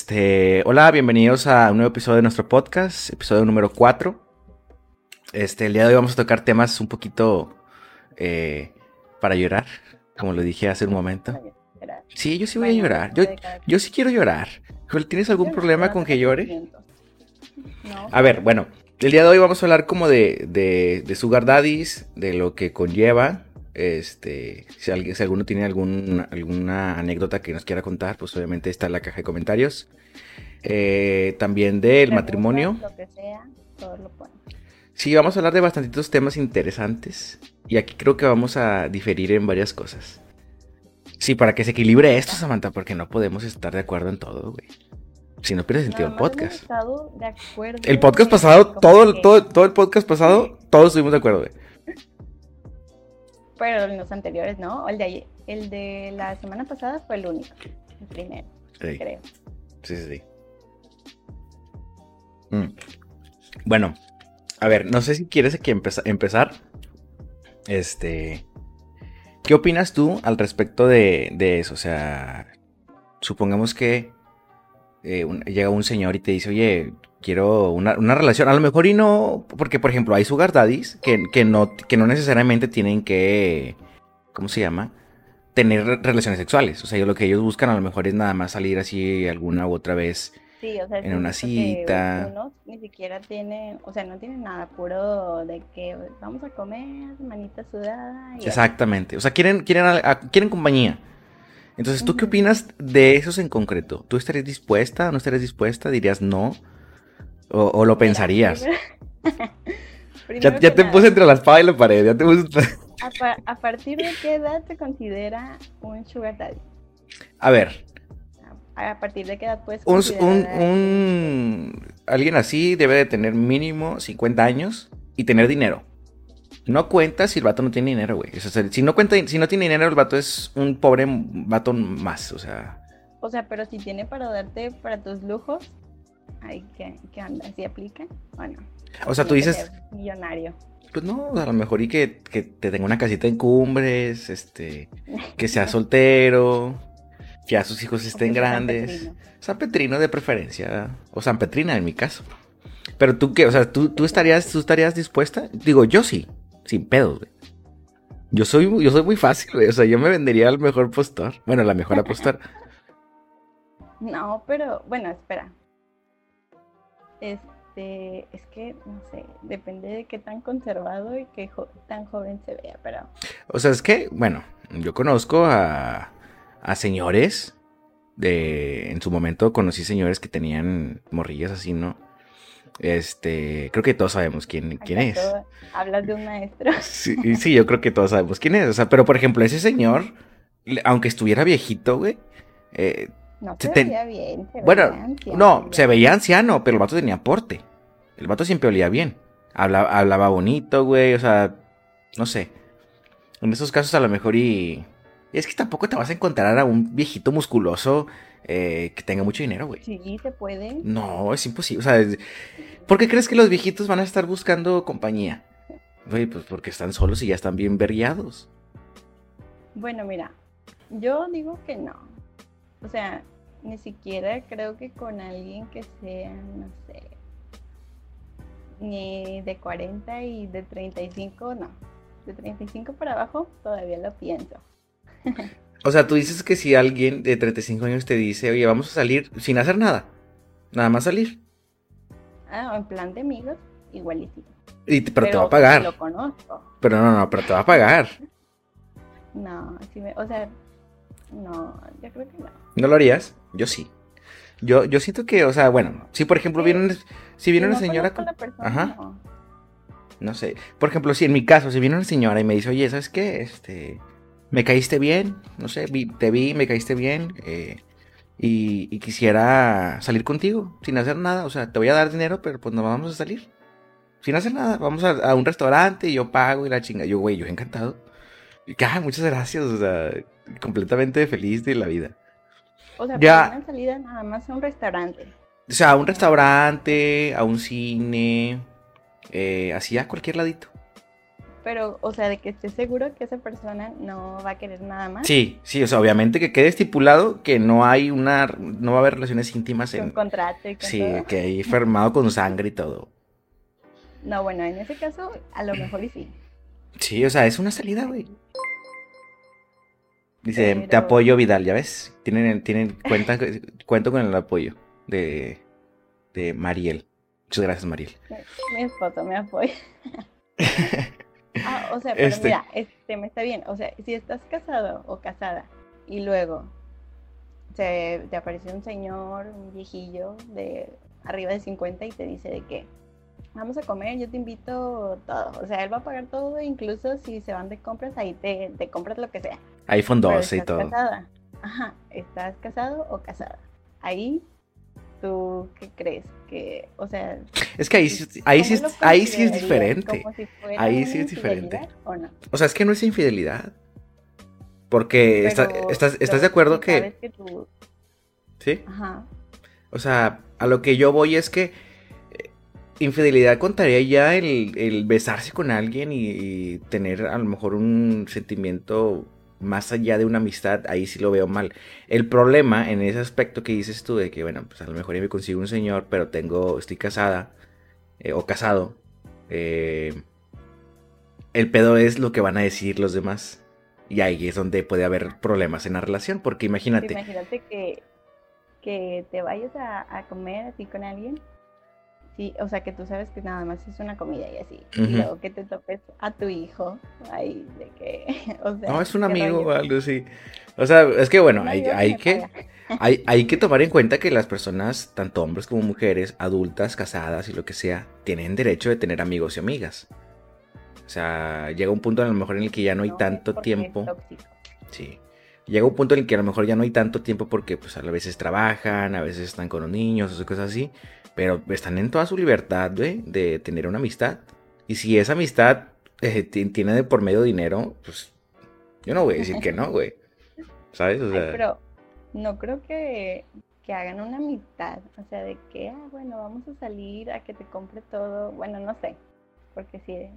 Este, hola, bienvenidos a un nuevo episodio de nuestro podcast, episodio número 4. Este, el día de hoy vamos a tocar temas un poquito eh, para llorar, como lo dije hace un momento. Sí, yo sí voy a llorar. Yo, yo sí quiero llorar. ¿Tienes algún problema con que llore? A ver, bueno, el día de hoy vamos a hablar como de, de, de Sugar Daddies, de lo que conlleva. Este, si, alguien, si alguno tiene algún, alguna anécdota que nos quiera contar, pues obviamente está en la caja de comentarios. Eh, también del matrimonio. Lo que sea, todo lo Sí, vamos a hablar de bastantitos temas interesantes. Y aquí creo que vamos a diferir en varias cosas. Sí, para que se equilibre esto, Samantha, porque no podemos estar de acuerdo en todo, güey. Si no pierde sentido el podcast. el podcast pasado, todo, todo, todo el podcast pasado, todos estuvimos de acuerdo, güey. Pero en los anteriores no. El de, el de la semana pasada fue el único. El primero, creo. Sí, sí, sí. Mm. Bueno, a ver, no sé si quieres aquí empezar. Este. ¿Qué opinas tú al respecto de, de eso? O sea, supongamos que eh, llega un señor y te dice, oye, quiero una, relación, a lo mejor y no, porque por ejemplo hay sugar daddies que, que, no, que no necesariamente tienen que, ¿cómo se llama? Tener relaciones sexuales, o sea, lo que ellos buscan a lo mejor es nada más salir así alguna u otra vez en una cita. Uno ni siquiera tiene, o sea, no tiene nada puro de que vamos a comer, manita sudada. Exactamente, o sea, quieren, quieren, quieren compañía. Entonces, ¿tú qué opinas de esos en concreto? ¿Tú estarías dispuesta o no estarías dispuesta? ¿Dirías no? ¿O, lo pensarías? ya, te puse entre la espada y la pared, ya te puse... ¿A, partir de qué edad se considera un sugar daddy? A ver. ¿A, partir de qué edad puedes un, un, un, Alguien así debe de tener mínimo 50 años y tener dinero. No cuenta si el vato no tiene dinero, güey. si no cuenta, si no tiene dinero, el vato es un pobre vato más, o sea. O sea, pero si tiene para darte para tus lujos, ay, ¿qué, qué anda? ¿Sí aplica o no? O sea, tú dices. Millonario. Pues no, a lo mejor y que, que te tenga una casita en cumbres, este, que sea soltero, que a sus hijos estén grandes. San Petrino. de preferencia, o San Petrina en mi caso. Pero tú qué, o sea, ¿tú, tú, estarías, tú estarías dispuesta? Digo, yo sí sin pedos, güey. Yo soy, yo soy muy fácil, güey. O sea, yo me vendería al mejor postor. Bueno, la mejor apostar. no, pero bueno, espera. Este, es que, no sé, depende de qué tan conservado y qué tan joven se vea, pero... O sea, es que, bueno, yo conozco a, a señores de... En su momento conocí señores que tenían morrillas así, ¿no? Este, creo que todos sabemos quién, quién es. Hablas de un maestro. Sí, sí, yo creo que todos sabemos quién es. O sea, pero por ejemplo, ese señor, aunque estuviera viejito, güey. Eh, no se, veía bien. bueno, no, se veía anciano, pero el vato tenía porte. El vato siempre olía bien. Hablaba, hablaba bonito, güey. O sea, no sé. En esos casos a lo mejor y... Es que tampoco te vas a encontrar a un viejito musculoso eh, que tenga mucho dinero, güey. Sí, se puede. No, es imposible. O sea, ¿por qué crees que los viejitos van a estar buscando compañía? Güey, pues porque están solos y ya están bien vergueados. Bueno, mira, yo digo que no. O sea, ni siquiera creo que con alguien que sea, no sé, ni de 40 y de 35, no. De 35 para abajo todavía lo pienso. O sea, tú dices que si alguien de 35 años te dice, oye, vamos a salir sin hacer nada, nada más salir. Ah, en plan de amigos, igualito. Y, pero, te va a pagar. Lo conozco. Pero no, no, pero te va a pagar. no, o sea, no, yo creo que no. ¿No lo harías? Yo sí. Yo, yo siento que, o sea, bueno, si por ejemplo viene, si viene una señora con... Ajá. No. no. sé. Por ejemplo, si en mi caso, si viene una señora y me dice, oye, ¿sabes qué? Este, me caíste bien, no sé, te vi, me caíste bien eh, y, quisiera salir contigo sin hacer nada. O sea, te voy a dar dinero, pero pues no vamos a salir. Sin hacer nada. Vamos a, un restaurante y yo pago y la chinga. Yo, güey, yo encantado. Y, ah, muchas gracias. O sea, completamente feliz de la vida. O sea, ya, una salida nada más a un restaurante. O sea, a un restaurante, a un cine, eh, así a cualquier ladito. Pero, o sea, de que estés seguro que esa persona no va a querer nada más. Sí, sí, o sea, obviamente que quede estipulado que no hay una, no va a haber relaciones íntimas Con en... contrato y con Sí, todo. que hay firmado con sangre y todo. No, bueno, en ese caso, a lo mejor y sí. Sí, o sea, es una salida, güey. Dice, te apoyo Vidal, ¿ya ves? Tienen, tienen cuenta, cuento con el apoyo de, de Mariel. Muchas gracias, Mariel. Mi esposo me apoya. Ah, o sea, pero Este. mira, este me está bien. O sea, si estás casado o casada y luego se te apareció un señor, un viejillo de arriba de 50 y te dice de que vamos a comer, yo te invito todo. O sea, él va a pagar todo, incluso si se van de compras, ahí te, te compras lo que sea. iPhone Pero 12 y todo. casada. Ajá, ¿estás casado o casada? Ahí, ¿tú qué crees? Que, o sea, Es que ahí, sí- ahí, sí, ¿cómo es- lo ahí sí es diferente. ¿Como si fuera Ahí sí es diferente. ¿O no? O sea, es que no es infidelidad. Porque está- estás, estás de acuerdo que... sabes que tú- Sí. Ajá. O sea, a lo que yo voy es que infidelidad contaría ya el, besarse con alguien y, tener a lo mejor un sentimiento más allá de una amistad, ahí sí lo veo mal. El problema en ese aspecto que dices tú de que, bueno, pues a lo mejor ya me consigo un señor, pero tengo, estoy casada eh, o casado. eh, el pedo es lo que van a decir los demás. Y ahí es donde puede haber problemas en la relación, porque imagínate. Imagínate que, que te vayas a, a comer así con alguien. Sí, o sea, que tú sabes que nada más es una comida y así. Ujú. Y luego que te topes a tu hijo ahí de que, o sea, No, es un amigo o algo así. O sea, es que bueno, hay, que, hay, hay que tomar en cuenta que las personas, tanto hombres como mujeres, adultas, casadas y lo que sea, tienen derecho de tener amigos y amigas. O sea, llega un punto a lo mejor en el que ya no hay No tanto tiempo. Sí. Llega un punto en el que a lo mejor ya no hay tanto tiempo porque pues a veces trabajan, a veces están con los niños o cosas así. Pero están en toda su libertad, güey, de tener una amistad. Y si esa amistad eh, ti- tiene de por medio dinero, pues yo no voy a decir que no, güey. ¿Sabes? O Ay, sea, pero no creo que, que hagan una mitad, o sea, de que, ah, bueno, vamos a salir a que te compre todo, bueno, no sé, porque sí,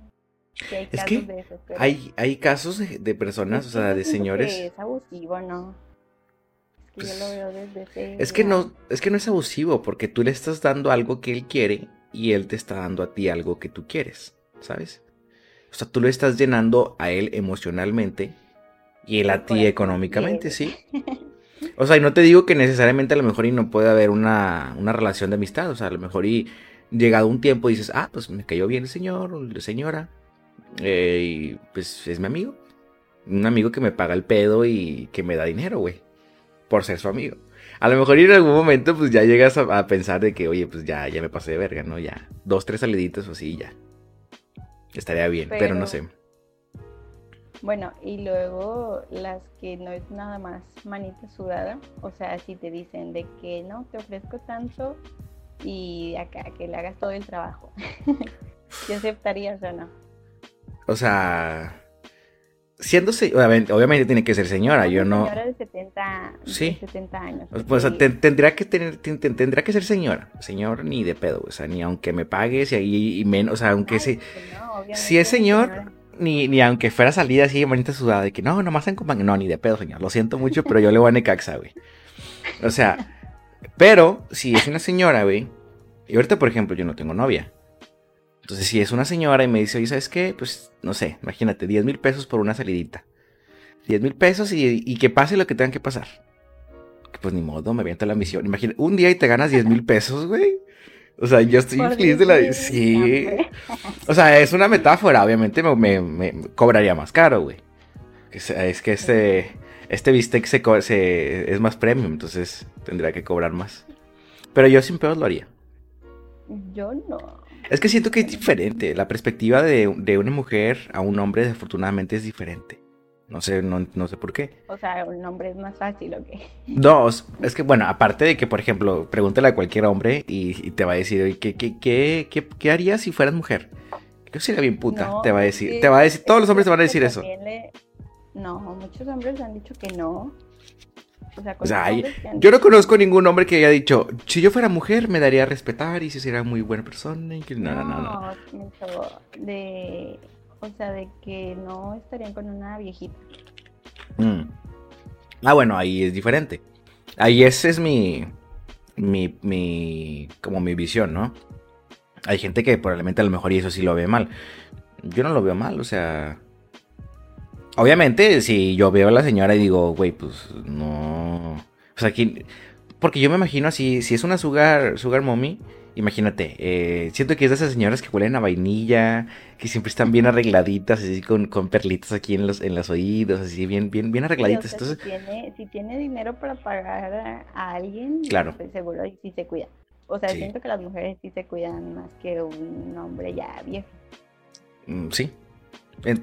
sí hay Es casos que de esos, pero hay, hay casos de, de personas, o es sea, de señores. que es abusivo, ¿no? Es que yo lo veo desde ese Es que lado. no, es que no es abusivo, porque tú le estás dando algo que él quiere y él te está dando a ti algo que tú quieres, ¿sabes? O sea, tú lo estás llenando a él emocionalmente y él a ti económicamente, sí. O sea, y no te digo que necesariamente a lo mejor y no puede haber una, una relación de amistad, o sea, a lo mejor y llegado un tiempo dices, ah, pues me cayó bien el señor o la señora, eh, y pues es mi amigo. Un amigo que me paga el pedo y que me da dinero, güey, por ser su amigo. A lo mejor en algún momento pues ya llegas a, a pensar de que, oye, pues ya, ya me pasé de verga, ¿no? Ya, dos, tres saliditas o así, ya. Estaría bien, pero, no sé. Bueno, y luego las que no es nada más manita sudada, o sea, si te dicen de que no, te ofrezco tanto y acá que le hagas todo el trabajo, ¿te aceptarías o no? O sea, siendo, obviamente, obviamente tiene que ser señora, yo no... señora de 70, de Sí. 70 años. Pues o sea, tendría que tener, ten- ten- tendría que ser señora, señor ni de pedo, o sea, ni aunque me pagues y ahí y menos, o sea, aunque Ay, se, no, obviamente si es señor, señora. ni, ni aunque fuera salida así, manita sudada, de que no, nomás en compañía, no, ni de pedo, señor, lo siento mucho, pero yo le voy a Necaxa, güey. O sea, pero si es una señora, güey, y ahorita, por ejemplo, yo no tengo novia. Entonces, si es una señora y me dice, oye, ¿sabes qué? Pues, no sé, imagínate, 10 mil pesos por una salidita. 10 mil pesos y, y que pase lo que tengan que pasar. Pues ni modo, me aviento la misión. Imagina, un día y te ganas 10 mil pesos, güey. O sea, yo estoy Por feliz de la... 10,000, Sí. O sea, es una metáfora, obviamente me, me- me cobraría más caro, güey. Es que este, este bistec se, se- es más premium, entonces tendría que cobrar más. Pero yo sin pedos lo haría. Yo no. Es que siento que es diferente. La perspectiva de, de una mujer a un hombre, desafortunadamente, es diferente. No sé, no, no sé por qué. O sea, un hombre es más fácil, ¿o qué? Dos, es que bueno, aparte de que, por ejemplo, pregúntale a cualquier hombre y, y te va a decir, ¿qué, qué, qué, qué, qué harías si fueras mujer? Yo sería bien puta, No, te va a decir, te va a decir, todos los hombres te van a decir eso. le- No, muchos hombres han dicho que no. O sea, O sea, hay- han yo no conozco ningún hombre que haya dicho, si yo fuera mujer me daría a respetar y si sería muy buena persona y que no, no, no, no. de... o sea, de que no estarían con una viejita. Mm. Ah, bueno, ahí es diferente. Ahí ese es mi, mi, mi, como mi visión, ¿no? Hay gente que probablemente a lo mejor y eso sí lo ve mal. Yo no lo veo mal, o sea... Obviamente, si yo veo a la señora y digo, güey, pues no... O sea, aquí... Porque yo me imagino así, si es una sugar, sugar mommy, imagínate, eh, siento que es de esas señoras que huelen a vainilla, que siempre están bien arregladitas, así con, con perlitas aquí en los, en los oídos, así bien, bien, bien arregladitas. Entonces, si, tiene, si tiene dinero para pagar a, alguien, claro. pues seguro sí se cuida. O sea, siento que las mujeres sí se cuidan más que un hombre ya viejo. Mm, sí.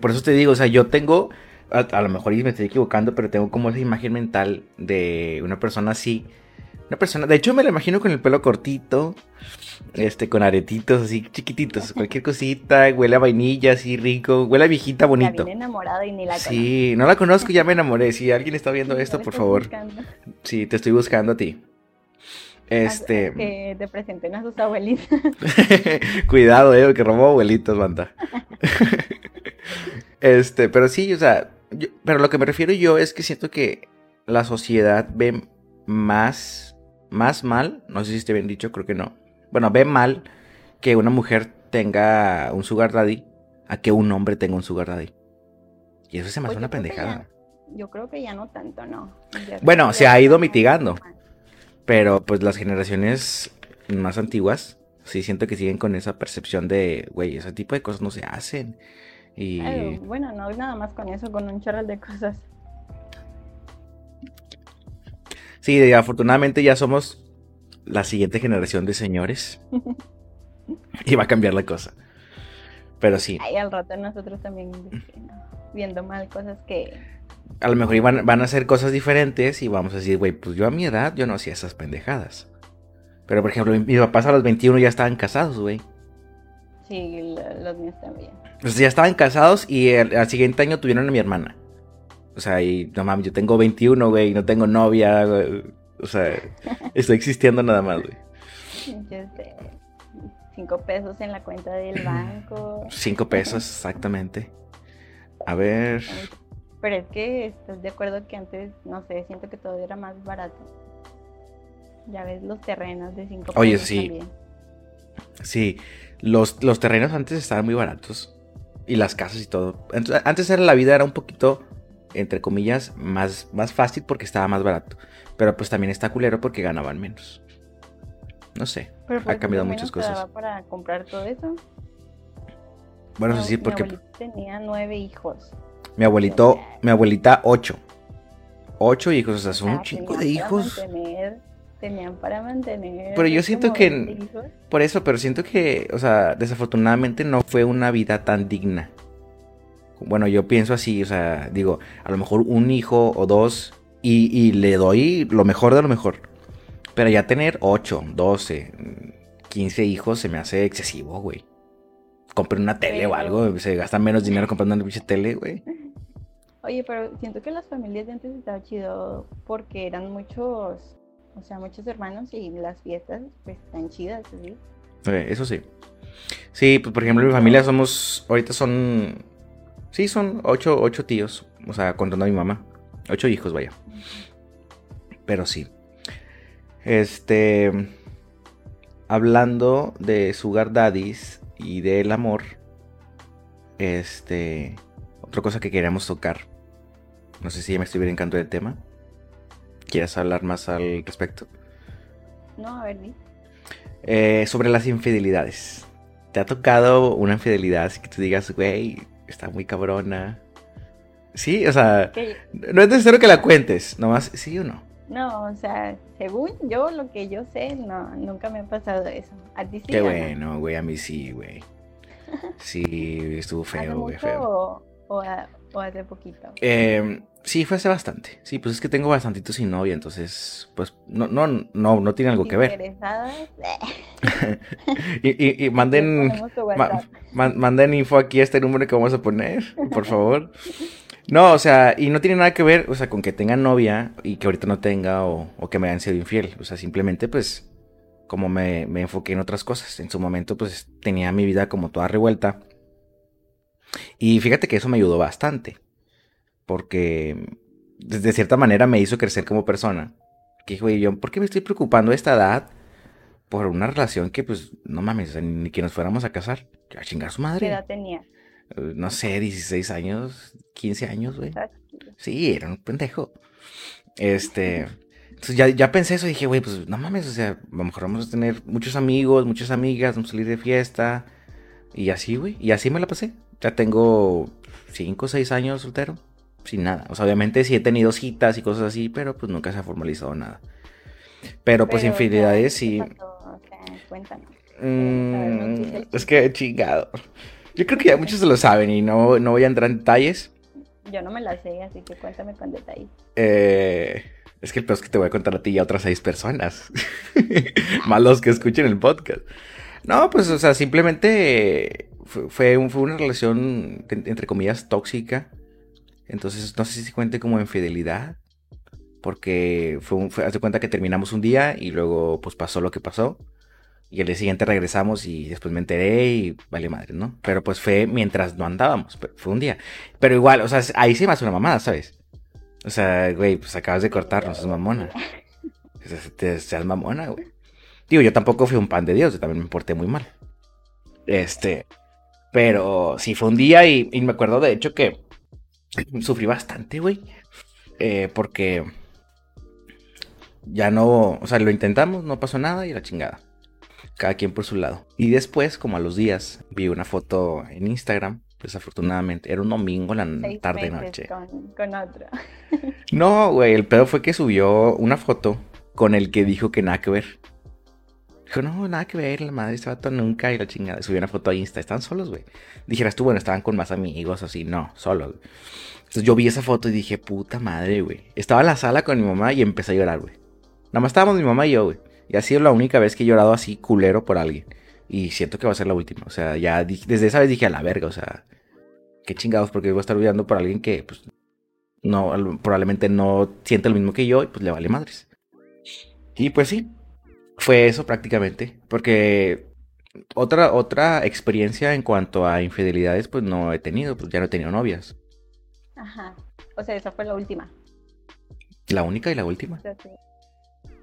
Por eso te digo, o sea, yo tengo, a, lo mejor me estoy equivocando, pero tengo como esa imagen mental de una persona así. Una persona, de hecho me la imagino con el pelo cortito, este, con aretitos así chiquititos, cualquier cosita, huele a vainilla así rico, huele a viejita bonito. Bien enamorada y ni la Sí, no la conozco, ya me enamoré. Si alguien está viendo esto, por favor. Sí, te estoy buscando a ti. Este. Que te presenten a sus abuelitas. Cuidado, eh, que robó abuelitos, banda. este, pero sí, o sea, pero lo que me refiero yo es que siento que la sociedad ve más, más mal, no sé si esté bien dicho, creo que no. Bueno, ve mal que una mujer tenga un sugar daddy a que un hombre tenga un sugar daddy. Y eso se me hace pues una pendejada. yo creo que ya no tanto, ¿no? bueno, se ha ido mitigando. Pero pues las generaciones más antiguas, sí siento que siguen con esa percepción de, güey, ese tipo de cosas no se hacen. Y... bueno, no nada más con eso, con un chorro de cosas. Sí, afortunadamente ya somos la siguiente generación de señores. y va a cambiar la cosa. Pero sí. Ahí al rato nosotros también viendo mal cosas que a lo mejor van, van a hacer cosas diferentes y vamos a decir, güey, pues yo a mi edad yo no hacía esas pendejadas. Pero por ejemplo, mis papás a los 21 ya estaban casados, güey. Sí, los míos también. Pues ya estaban casados y al siguiente año tuvieron a mi hermana. O sea, y no mames, yo tengo 21, güey, no tengo novia. O sea, estoy existiendo nada más, güey. Yo sé. Cinco pesos en la cuenta del banco. Cinco pesos, exactamente. A ver. Pero es que estás de acuerdo que antes, no sé, siento que todo era más barato. Ya ves los terrenos de 5 Oye, sí. Sí, los, los terrenos antes estaban muy baratos. Y las casas y todo. antes era la vida era un poquito, entre comillas, más, más fácil porque estaba más barato. Pero pues también está culero porque ganaban menos. No sé, ha cambiado muchas cosas. para comprar todo eso? Bueno, sí, porque... tenía nueve hijos. Mi abuelito, mi abuelita, ocho. Ocho hijos, o sea, son un chingo de hijos. Tenían para mantener. Pero yo siento que. Por eso, pero siento que, o sea, desafortunadamente no fue una vida tan digna. Bueno, yo pienso así, o sea, digo, a lo mejor un hijo o dos y, y le doy lo mejor de lo mejor. Pero ya tener ocho, doce, quince hijos se me hace excesivo, güey. Compren una tele o algo, se gasta menos dinero comprando una pinche tele, güey. Oye, pero siento que las familias de antes estaban chido porque eran muchos, o sea, muchos hermanos y las fiestas pues están chidas, ¿sí? eso sí. Sí, pues por ejemplo, mi familia somos, ahorita son, sí, son ocho, ocho tíos, o sea, contando a mi mamá. Ocho hijos, vaya. Pero sí. Este, hablando de Sugar Daddies y del amor, este, otra cosa que queríamos tocar no sé si ya me estoy brincando del tema. ¿Quieres hablar más al respecto? No, a ver, eh, sobre las infidelidades. ¿Te ha tocado una infidelidad así que tú digas, güey, está muy cabrona? Sí, o sea, no es necesario que la cuentes, nomás sí o no. No, o sea, según yo, lo que yo sé, no, nunca me ha pasado eso. ¿A ti sí? Qué bueno, güey, a mí sí, güey. Sí, estuvo feo, güey, feo. O, o, hace poquito? Eh, Sí, fue hace bastante. Sí, pues es que tengo bastantitos sin novia, entonces, pues, no, no, no, no tiene algo que ver. y, y, manden, manden info aquí a este número que vamos a poner, por favor. No, o sea, y no tiene nada que ver, o sea, con que tenga novia y que ahorita no tenga o, o que me hayan sido infiel. O sea, simplemente, pues, como me, me enfoqué en otras cosas. En su momento, pues, tenía mi vida como toda revuelta. Y fíjate que eso me ayudó bastante. Porque de cierta manera me hizo crecer como persona. Que güey, yo, ¿por qué me estoy preocupando a esta edad por una relación que, pues, no mames, ni que nos fuéramos a casar? A chingar su madre. ¿Qué edad tenía? Eh, no sé, 16 años, 15 años, güey. Sí, era un pendejo. Este. Entonces ya, ya pensé eso y dije, güey, pues no mames, o sea, a lo mejor vamos a tener muchos amigos, muchas amigas, vamos a salir de fiesta. Y así, güey. Y así me la pasé. Ya tengo 5 o 6 años soltero. Sin nada. O sea, obviamente sí he tenido citas y cosas así, pero pues nunca se ha formalizado nada. Pero, pues infidelidades sí. cuéntanos. Mm, es que chingado. Yo creo que ya muchos se lo saben y no, no voy a entrar en detalles. Yo no me la sé, así que cuéntame con detalles. Eh, es que el peor es que te voy a contar a ti y a otras seis personas. Más los que escuchen el podcast. No, pues, o sea, simplemente fue, fue, una relación, entre comillas, tóxica. Entonces, no sé si cuente como infidelidad. Porque fue, un, fue, hace cuenta que terminamos un día y luego, pues, pasó lo que pasó. Y el día siguiente regresamos y después me enteré y vale madre, ¿no? Pero pues fue mientras no andábamos, fue un día. Pero igual, o sea, ahí sí hace una mamada, ¿sabes? O sea, güey, pues acabas de cortarnos, es mamona. Seas mamona, güey. Digo, yo tampoco fui un pan de Dios, también me porté muy mal. Este, pero sí fue un día y, me acuerdo de hecho que sufrí bastante, güey. Eh, porque ya no, o sea, lo intentamos, no pasó nada y la chingada cada quien por su lado. Y después, como a los días, vi una foto en Instagram, desafortunadamente, era un domingo, la tarde noche. Con, otro. no, güey, el pedo fue que subió una foto con el que dijo que nada que ver. Dijo, no, nada que ver, la madre estaba tan nunca y la chingada. Subió una foto a Insta, están solos, güey. Dijeras tú, bueno, estaban con más amigos, así, no, solos. Entonces yo vi esa foto y dije, puta madre, güey. Estaba en la sala con mi mamá y empecé a llorar, güey. Nada más estábamos mi mamá y yo, güey. Y ha sido la única vez que he llorado así culero por alguien. Y siento que va a ser la última. O sea, ya desde esa vez dije a la verga, o sea, qué chingados, porque voy a estar olvidando por alguien que, pues, no, probablemente no siente lo mismo que yo y pues le vale madres. Y pues sí, fue eso prácticamente. Porque otra, otra experiencia en cuanto a infidelidades, pues no he tenido, pues ya no he tenido novias. Ajá. O sea, esa fue la última. La única y la última.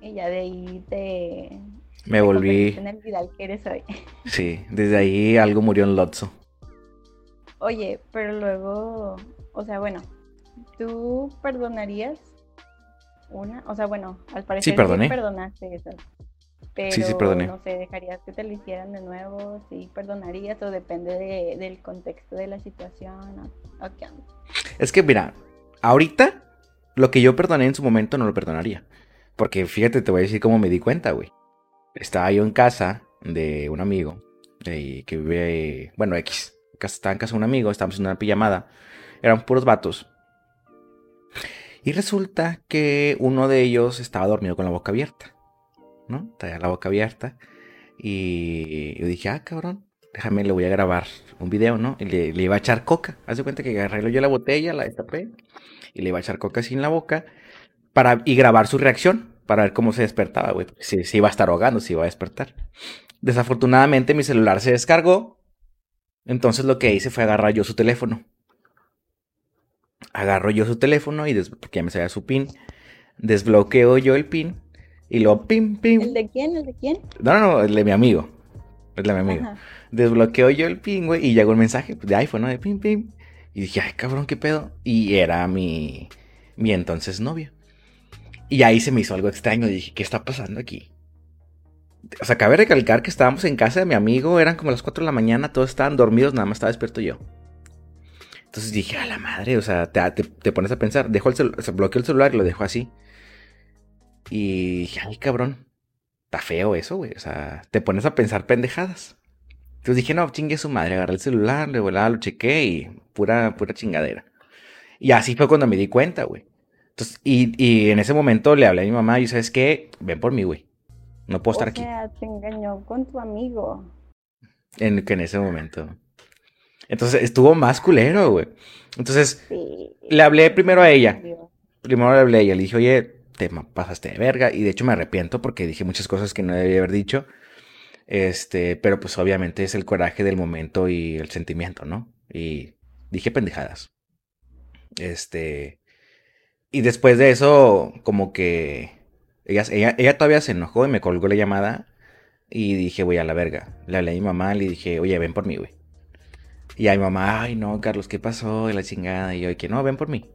Y ya de ahí te... Me volví... En el Vidal que eres hoy. Sí, desde ahí algo murió en Lotso. Oye, pero luego, o sea, bueno, ¿tú perdonarías una? O sea, bueno, al parecer sí, perdoné. perdonaste eso. Pero, sí, sí, perdoné. no sé, ¿dejarías que te lo hicieran de nuevo? ¿Sí perdonarías o depende de, del contexto de la situación? ¿O, qué Es que, mira, ahorita lo que yo perdoné en su momento no lo perdonaría. Porque fíjate, te voy a decir cómo me di cuenta, güey. Estaba yo en casa de un amigo que vive, bueno, X. Estaba en casa de un amigo, estábamos en una pijamada. Eran puros vatos. Y resulta que uno de ellos estaba dormido con la boca abierta. ¿No? Traía la boca abierta. Y yo dije, ah, cabrón, déjame, le voy a grabar un video, ¿no? Y le, iba a echar coca. Haz de cuenta que agarré yo la botella, la destapé. Y le iba a echar coca en la boca para, y grabar su reacción para ver cómo se despertaba, güey. Si, si iba a estar ahogando, si iba a despertar. Desafortunadamente mi celular se descargó. Entonces lo que hice fue agarrar yo su teléfono. Agarro yo su teléfono y porque ya me sabía su pin. Desbloqueo yo el pin. Y lo pim, pim. ¿El de quién? ¿El de quién? No, no, no, el de mi amigo. El de mi amigo. Desbloqueo yo el pin, güey. Y llegó un mensaje de iPhone, ¿no? De pim, pim. Y dije, ay, cabrón, qué pedo. Y era mi, mi entonces novio. Y ahí se me hizo algo extraño. Dije, ¿qué está pasando aquí? O sea, cabe recalcar que estábamos en casa de mi amigo, eran como las 4 de la mañana, todos estaban dormidos, nada más estaba despierto yo. Entonces dije, a la madre, o sea, te, pones a pensar, dejo el celular, o bloqueo el celular y lo dejo así. Y dije, ay, cabrón, está feo eso, güey. O sea, te pones a pensar pendejadas. Entonces dije, no, chingue su madre, agarré el celular, le volaba, lo chequé y pura, pura chingadera. Y así fue cuando me di cuenta, güey y, en ese momento le hablé a mi mamá y ¿sabes qué? Ven por mí, güey. No puedo estar aquí. te engañó con tu amigo. En, que en ese momento. Entonces estuvo más culero, güey. Entonces le hablé primero a ella. Primero le hablé a ella. Le dije, oye, te pasaste de verga. Y de hecho me arrepiento porque dije muchas cosas que no debía haber dicho. Este, pero pues obviamente es el coraje del momento y el sentimiento, ¿no? Y dije pendejadas. Este. Y después de eso, como que. Ella, ella, ella todavía se enojó y me colgó la llamada. Y dije, voy a la verga. Le hablé a mi mamá, le dije, oye, ven por mí, güey. Y a mi mamá, ay, no, Carlos, ¿qué pasó? Y la chingada. Y yo, que no, ven por mí.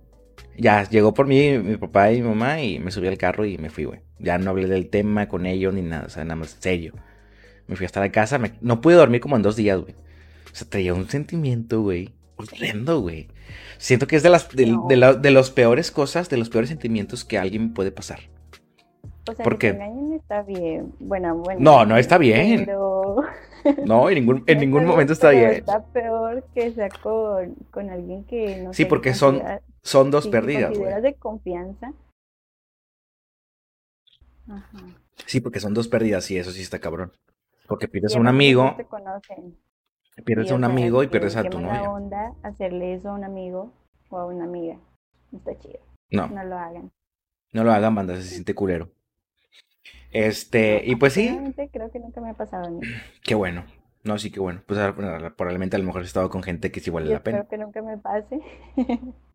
Ya, llegó por mí mi papá y mi mamá y me subí al carro y me fui, güey. Ya no hablé del tema con ellos ni nada, o sea, nada más serio. Me fui hasta la casa, no pude dormir como en dos días, güey. O sea, traía un sentimiento, güey, horrendo, güey. Siento que es de las de, de, los peores cosas, de los peores sentimientos que a alguien puede pasar. O sea, Porque... que te está bien. Bueno, bueno. No, no está bien. Pero... No, en ningún, en ningún momento está bien. Está peor que sea con, con alguien que no Sí, porque son, son dos pérdidas. de confianza. Ajá. Sí, porque son dos pérdidas y eso sí está cabrón. Porque pierdes a un amigo. Pierdes a un amigo y pierdes a tu novia. onda hacerle eso a un amigo o a una amiga. está chido. No. No lo hagan. No lo hagan, banda, se siente culero. Este, y pues sí. Creo que nunca me ha pasado a mí. Qué bueno. No, sí, qué bueno. Pues probablemente a lo mejor he estado con gente que sí vale la pena. Espero que nunca me pase.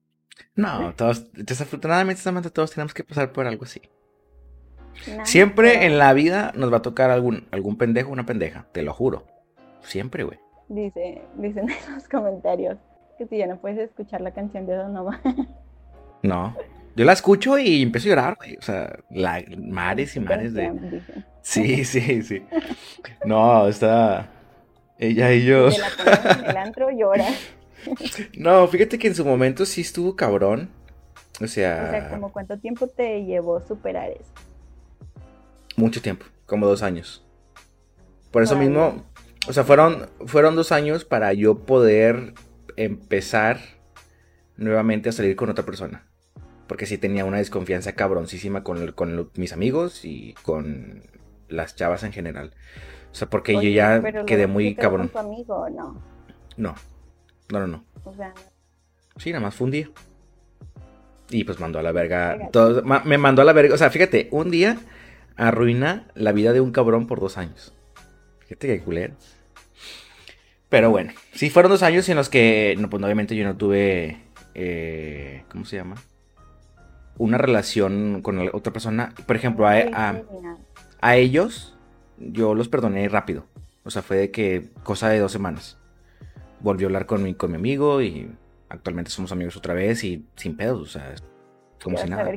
no, todos, desafortunadamente, todos tenemos que pasar por algo así. Siempre en la vida nos va a tocar algún, algún pendejo o una pendeja, te lo juro. Siempre, güey. Dice, dicen en los comentarios que si ya no puedes escuchar la canción de Don Omar. No, yo la escucho y empiezo a llorar, güey. O sea, la, mares y mares de. Sí, sí, sí. No, está. Ella y yo. De la en el antro llora. No, fíjate que en su momento sí estuvo cabrón. O sea. O sea, como cuánto tiempo te llevó superar eso. Mucho tiempo, como dos años. Por eso mismo, o sea, fueron, fueron dos años para yo poder empezar nuevamente a salir con otra persona. Porque sí tenía una desconfianza cabroncísima con, con mis amigos y con las chavas en general. O sea, porque yo ya quedé muy cabrón. Con tu amigo no? No, no, no, no. O sea, Sí, nada más fue un día. Y pues mandó a la verga. Todo, me mandó a la verga. O sea, fíjate, un día arruina la vida de un cabrón por dos años. Fíjate qué culero. Pero bueno, sí fueron dos años en los que, no, pues obviamente yo no tuve, eh, ¿cómo se llama? una relación con otra persona. Por ejemplo, a, a, ellos yo los perdoné rápido. O sea, fue de que cosa de dos semanas. Volvió a hablar con mi, con mi amigo y actualmente somos amigos otra vez y sin pedos, o sea, como si nada.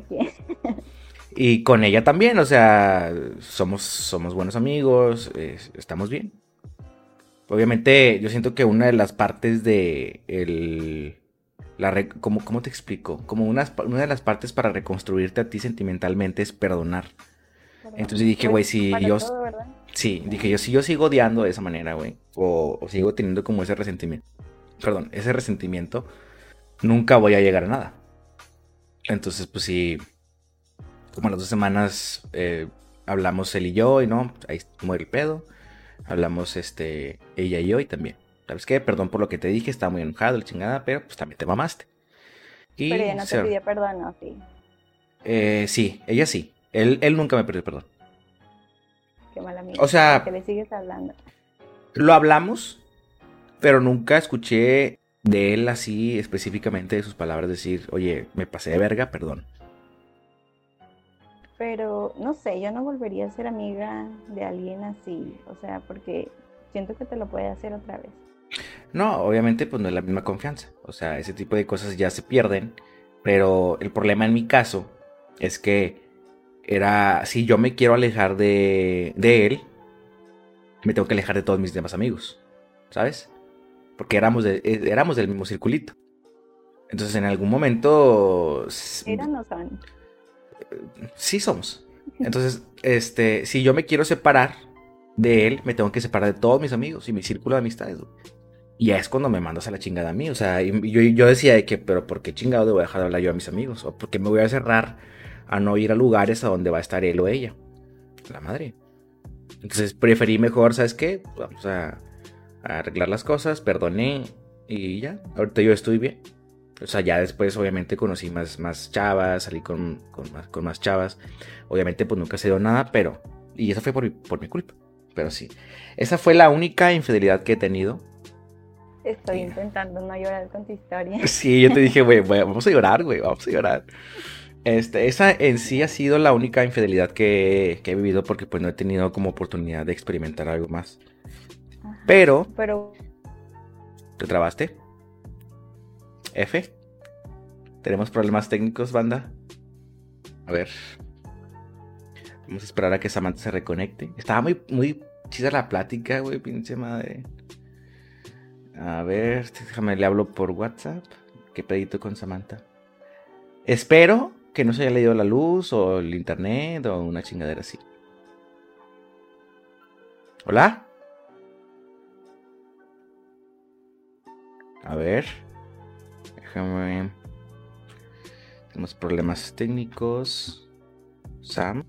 y con ella también, o sea, somos, somos buenos amigos, estamos bien. Obviamente, yo siento que una de las partes de el, ¿cómo, te explico? Como una, una de las partes para reconstruirte a ti sentimentalmente es perdonar. Entonces dije, güey, si yo... sí, dije yo, si yo sigo odiando de esa manera, güey, o, sigo teniendo como ese resentimiento, perdón, ese resentimiento, nunca voy a llegar a nada. Entonces, pues sí, como a las dos semanas eh, hablamos él y yo, y no, ahí muere el pedo. Hablamos este, ella y yo, y también ¿sabes qué? Perdón por lo que te dije, estaba muy enojado, el chingada, pero pues también te mamaste. pero ella no te pidió perdón, ¿no? Sí. Eh, sí, ella sí. Él, él nunca me pidió perdón. Qué. O sea... Que le sigues hablando. Lo hablamos, pero nunca escuché de él así específicamente de sus palabras decir, oye, me pasé de verga, perdón. Pero no sé, yo no volvería a ser amiga de alguien así, o sea, porque siento que te lo puede hacer otra vez. No, obviamente pues no es la misma confianza. O sea, ese tipo de cosas ya se pierden. Pero el problema en mi caso es que era, si yo me quiero alejar de, de él, me tengo que alejar de todos mis demás amigos. ¿Sabes? Porque éramos, de, eh, éramos del mismo circulito. Entonces en algún momento... ¿Eran o son? Sí somos. Entonces, este, si yo me quiero separar de él, me tengo que separar de todos mis amigos y mi círculo de amistades. Y ya es cuando me mandas a la chingada a mí. O sea, yo, yo decía de que, pero ¿por qué chingado debo dejar de hablar yo a mis amigos? ¿O por qué me voy a cerrar a no ir a lugares a donde va a estar él o ella? La madre. Entonces preferí mejor, ¿sabes qué? Vamos a, arreglar las cosas, perdoné y ya. Ahorita yo estoy bien. O sea, ya después obviamente conocí más, más chavas, salí con, más, con más chavas. Obviamente pues nunca se dio nada, pero... Y eso fue por, por mi culpa. Pero sí. Esa fue la única infidelidad que he tenido Estoy intentando no llorar con tu historia. Sí, yo te dije, güey, vamos a llorar, güey, vamos a llorar. Este, esa en sí ha sido la única infidelidad que, he vivido porque pues no he tenido como oportunidad de experimentar algo más. Pero... Pero... ¿Te trabaste? F. Tenemos problemas técnicos, banda. A ver. Vamos a esperar a que Samantha se reconecte. Estaba muy, muy chida la plática, güey, pinche madre. A ver, déjame, le hablo por WhatsApp. ¿Qué pedito con Samantha? Espero que no se haya leído la luz o el internet o una chingadera así. ¿Hola? A ver. Déjame. Tenemos problemas técnicos. Sam.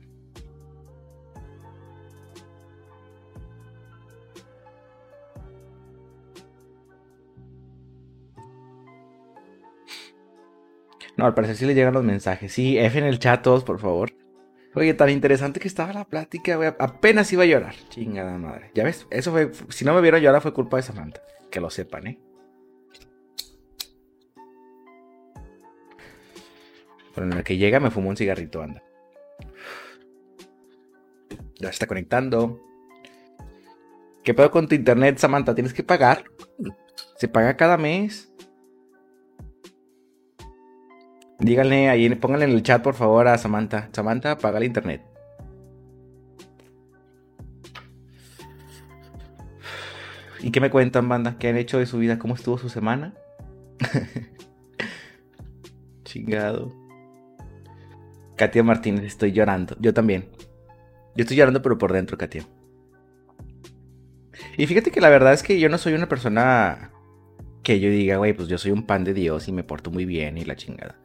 No, al parecer sí le llegan los mensajes. Sí, F en el chat todos, por favor. Oye, tan interesante que estaba la plática. Apenas iba a llorar. Chingada madre. Ya ves, eso fue. Si no me vieron llorar fue culpa de Samantha. Que lo sepan, ¿eh? Pero en la que llega me fumo un cigarrito, anda. Ya está conectando. ¿Qué pedo con tu internet, Samantha? ¿Tienes que pagar? Se paga cada mes. Díganle ahí, pónganle en el chat por favor a Samantha. Samantha, paga el internet. ¿Y qué me cuentan, banda? ¿Qué han hecho de su vida? ¿Cómo estuvo su semana? Chingado. Katia Martínez, estoy llorando. Yo también. Yo estoy llorando, pero por dentro, Katia. Y fíjate que la verdad es que yo no soy una persona que yo diga, güey, pues yo soy un pan de Dios y me porto muy bien y la chingada.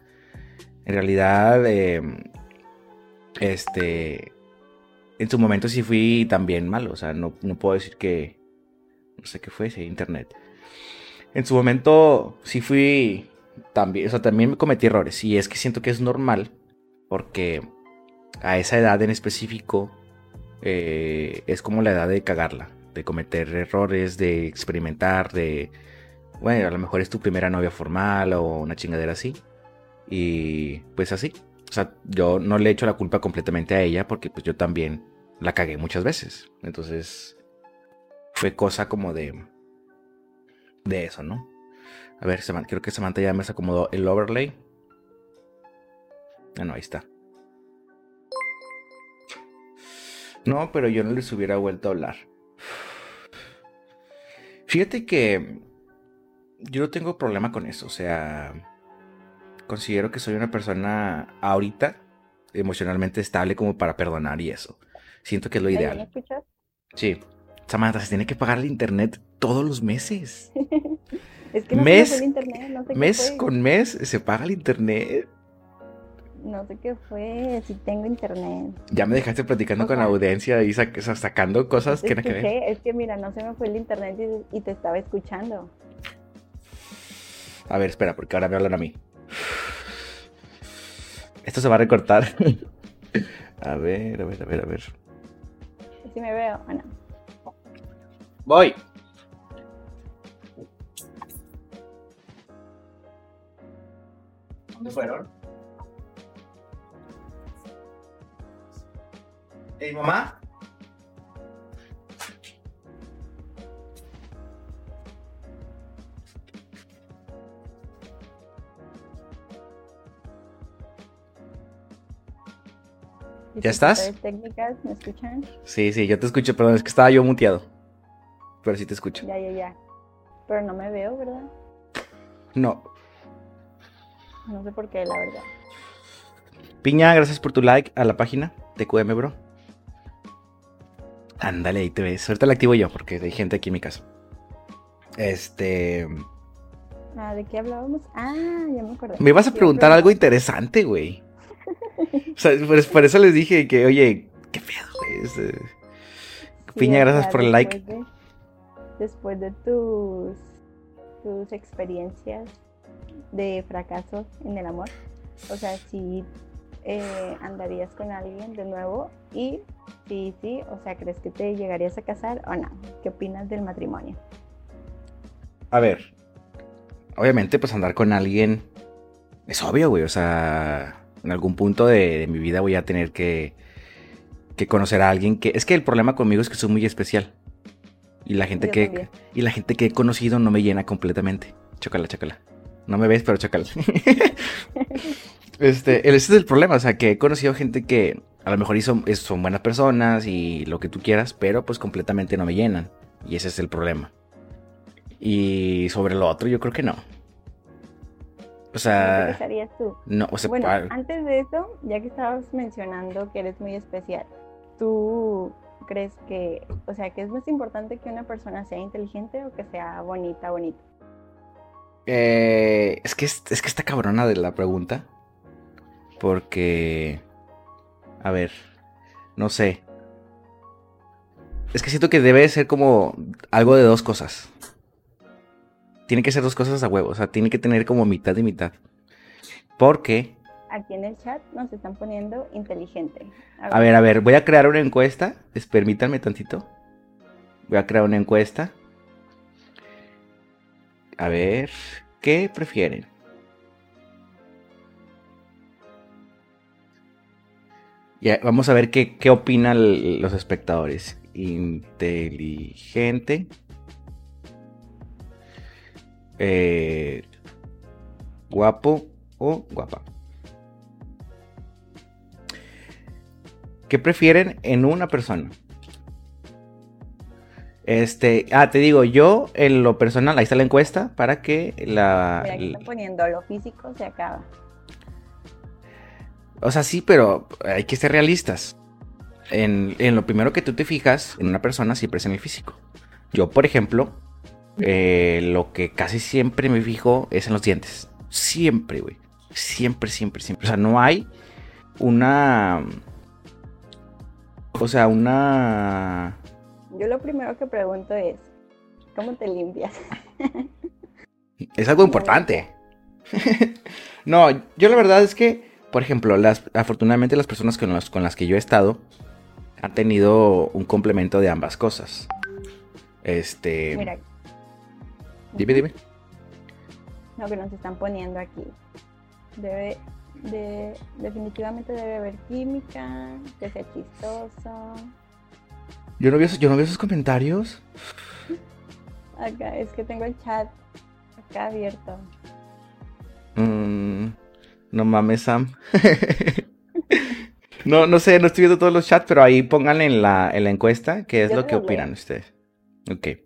En realidad, em, este, en su momento sí fui también malo, o sea, no, puedo decir que, no sé qué fue, ese internet. En su momento sí fui también, o sea, también me cometí errores y es que siento que es normal porque a esa edad en específico eh, es como la edad de cagarla, de cometer errores, de experimentar, de, bueno, a lo mejor es tu primera novia formal o una chingadera así. Y pues así. O sea, yo no le echo la culpa completamente a ella porque pues yo también la cagué muchas veces. Entonces fue cosa como de... De eso, ¿no? A ver, creo que Samantha ya me acomodó el overlay. Ah, no, ahí está. No, pero yo no les hubiera vuelto a hablar. Fíjate que yo no tengo problema con eso. O sea, considero que soy una persona ahorita emocionalmente estable como para perdonar y eso. Siento que es lo ideal. ¿Me escuchas? Sí. Samantha, se tiene que pagar el internet todos los meses. es que no mes, el internet, no sé mes con mes se paga el internet. No sé qué fue, si tengo internet. Ya me dejaste platicando con la audiencia y sacando cosas que no que Es que mira, no se me fue el internet y te estaba escuchando. A ver, espera, porque ahora me hablan a mí. Esto se va a recortar. a ver, a ver, a ver, a ver. Si me veo o no. Voy. ¿Dónde fueron? ¿Y mamá? ¿Ya estás? técnicas, ¿me escuchan? Sí, sí, yo te escucho, perdón, es que estaba yo muteado. Pero sí te escucho. Ya, ya, ya. Pero no me veo, ¿verdad? No. No sé por qué, la verdad. Piña, gracias por tu like a la página de QM, bro. Ándale, ahí te ves. Ahorita la activo yo porque hay gente aquí en mi casa. Este. Ah, ¿de qué hablábamos? Ah, ya me acordé. Me ibas a preguntar algo interesante, güey. O sea, por, eso les dije que, oye, qué pedo, güey. Piña, gracias por el like. después de tus, tus experiencias de fracaso en el amor, o sea, si eh, andarías con alguien de nuevo y sí, sí, o sea, ¿crees que te llegarías a casar o no? ¿Qué opinas del matrimonio? a ver. Obviamente, pues andar con alguien es obvio, güey. O sea, en algún punto de, mi vida voy a tener que, que conocer a alguien que. Es que el problema conmigo es que soy muy especial. Y la gente que. Y la gente que he conocido no me llena completamente. Chócala, chócala. No me ves, pero chócala. este, ese es el problema. O sea, que he conocido gente que a lo mejor son, son buenas personas y lo que tú quieras, pero pues completamente no me llenan. Y ese es el problema. Y sobre lo otro, yo creo que no. O sea. ¿Qué tú? No, o sea, bueno, antes de eso, ya que estabas mencionando que eres muy especial, ¿tú crees que, o sea, que es más importante que una persona sea inteligente o que sea bonita, bonita? Eh, es que es, es que está cabrona de la pregunta. Porque. A ver. No sé. Es que siento que debe ser como algo de dos cosas tiene que ser dos cosas a huevo. O sea, tiene que tener como mitad y mitad. Porque. Aquí en el chat nos están poniendo inteligente. A ver, a ver, voy a crear una encuesta. Permítanme tantito. Voy a crear una encuesta. A ver, ¿qué prefieren? Ya, vamos a ver qué, qué opinan los espectadores. Inteligente eh, guapo o guapa. ¿Qué prefieren en una persona? Este, ah, te digo, yo en lo personal, ahí está la encuesta para que la. Mira, poniendo lo físico se acaba. O sea, sí, pero hay que ser realistas. En, en, lo primero que tú te fijas en una persona siempre es en el físico. Yo, por ejemplo, eh, lo que casi siempre me fijo es en los dientes. Siempre, güey. Siempre, siempre, siempre. O sea, no hay una... O sea, una... Yo lo primero que pregunto es, ¿cómo te limpias? es algo importante. no, yo la verdad es que, por ejemplo, las, afortunadamente las personas con, con las que yo he estado han tenido un complemento de ambas cosas. Este... Mira, Dime, dime. Lo que nos están poniendo aquí. Debe, de, definitivamente debe haber química, que sea chistoso. Yo no vi esos, yo no vi esos comentarios. Acá, es que tengo el chat acá abierto. Mm, no mames, Sam. no, no sé, no estoy viendo todos los chats, pero ahí pónganle en la, en la encuesta qué es lo que opinan ustedes. Ok.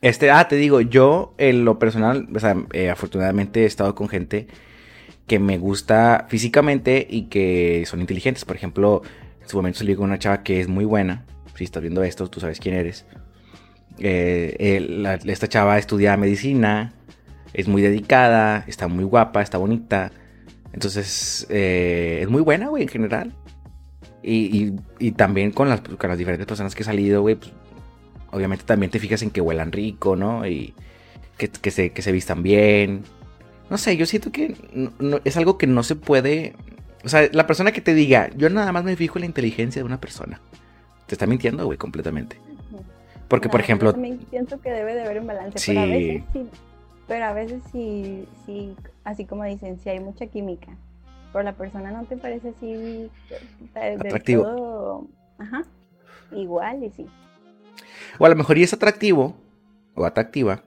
Este, ah, te digo, yo en lo personal, o sea, eh, afortunadamente he estado con gente que me gusta físicamente y que son inteligentes. Por ejemplo, en su momento salí con una chava que es muy buena. Si estás viendo esto, tú sabes quién eres. Eh, esta chava estudia medicina, es muy dedicada, está muy guapa, está bonita. Entonces, eh, es muy buena, güey, en general. Y, también con las, con las diferentes personas que he salido, güey, pues, obviamente también te fijas en que huelan rico, ¿no? Y que, se, que se vistan bien. No sé, yo siento que es algo que no se puede... O sea, la persona que te diga, yo nada más me fijo en la inteligencia de una persona, te está mintiendo, güey, completamente. Porque, por ejemplo... Yo también pienso que debe de haber un balance, pero a veces sí, pero a veces sí, sí, así como dicen, si hay mucha química, pero la persona no te parece así... Atractivo. Ajá, igual y sí. O a lo mejor y es atractivo o atractiva,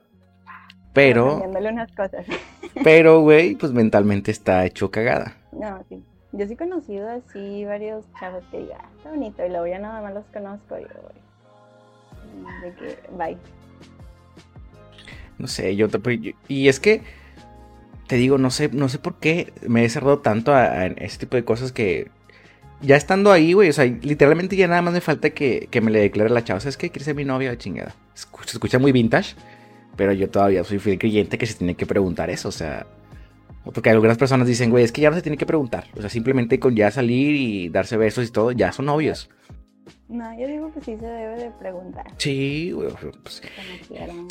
pero... unas cosas. pero, güey, pues mentalmente está hecho cagada. No, sí. Yo sí he conocido así varios chavos que digan, ah, está bonito, y luego ya nada más los conozco y de que, bye. No sé, yo, pues, y es que te digo, no sé, no sé por qué me he cerrado tanto a, a ese tipo de cosas que ya estando ahí, güey, o sea, literalmente ya nada más me falta que, me le declare a la chava, ¿sabes qué? ¿Quieres ser mi novia chingada? Se escucha muy vintage, pero yo todavía soy fiel creyente que se tiene que preguntar eso, o sea, porque algunas personas dicen, güey, es que ya no se tiene que preguntar, o sea, simplemente con ya salir y darse besos y todo, ya son novios. No, yo digo que sí se debe de preguntar. Sí, güey. Pues...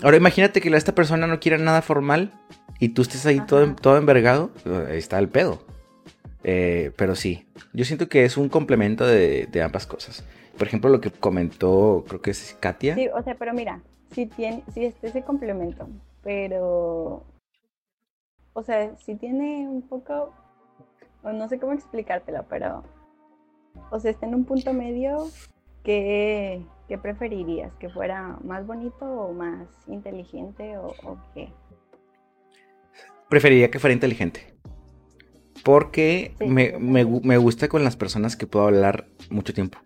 Ahora imagínate que esta persona no quiere nada formal y tú estés ahí todo, todo envergado, ahí está el pedo. Eh, pero sí, yo siento que es un complemento de, ambas cosas. Por ejemplo, lo que comentó, creo que es Katia. Sí, o sea, pero mira, si, tiene, si este ese complemento, pero, o sea, sí tiene un poco, o no sé cómo explicártelo, pero, o sea, está en un punto medio que, ¿qué preferirías? ¿Que fuera más bonito o más inteligente o, o qué? Preferiría que fuera inteligente. Porque Sí, me, me me gusta con las personas que puedo hablar mucho tiempo.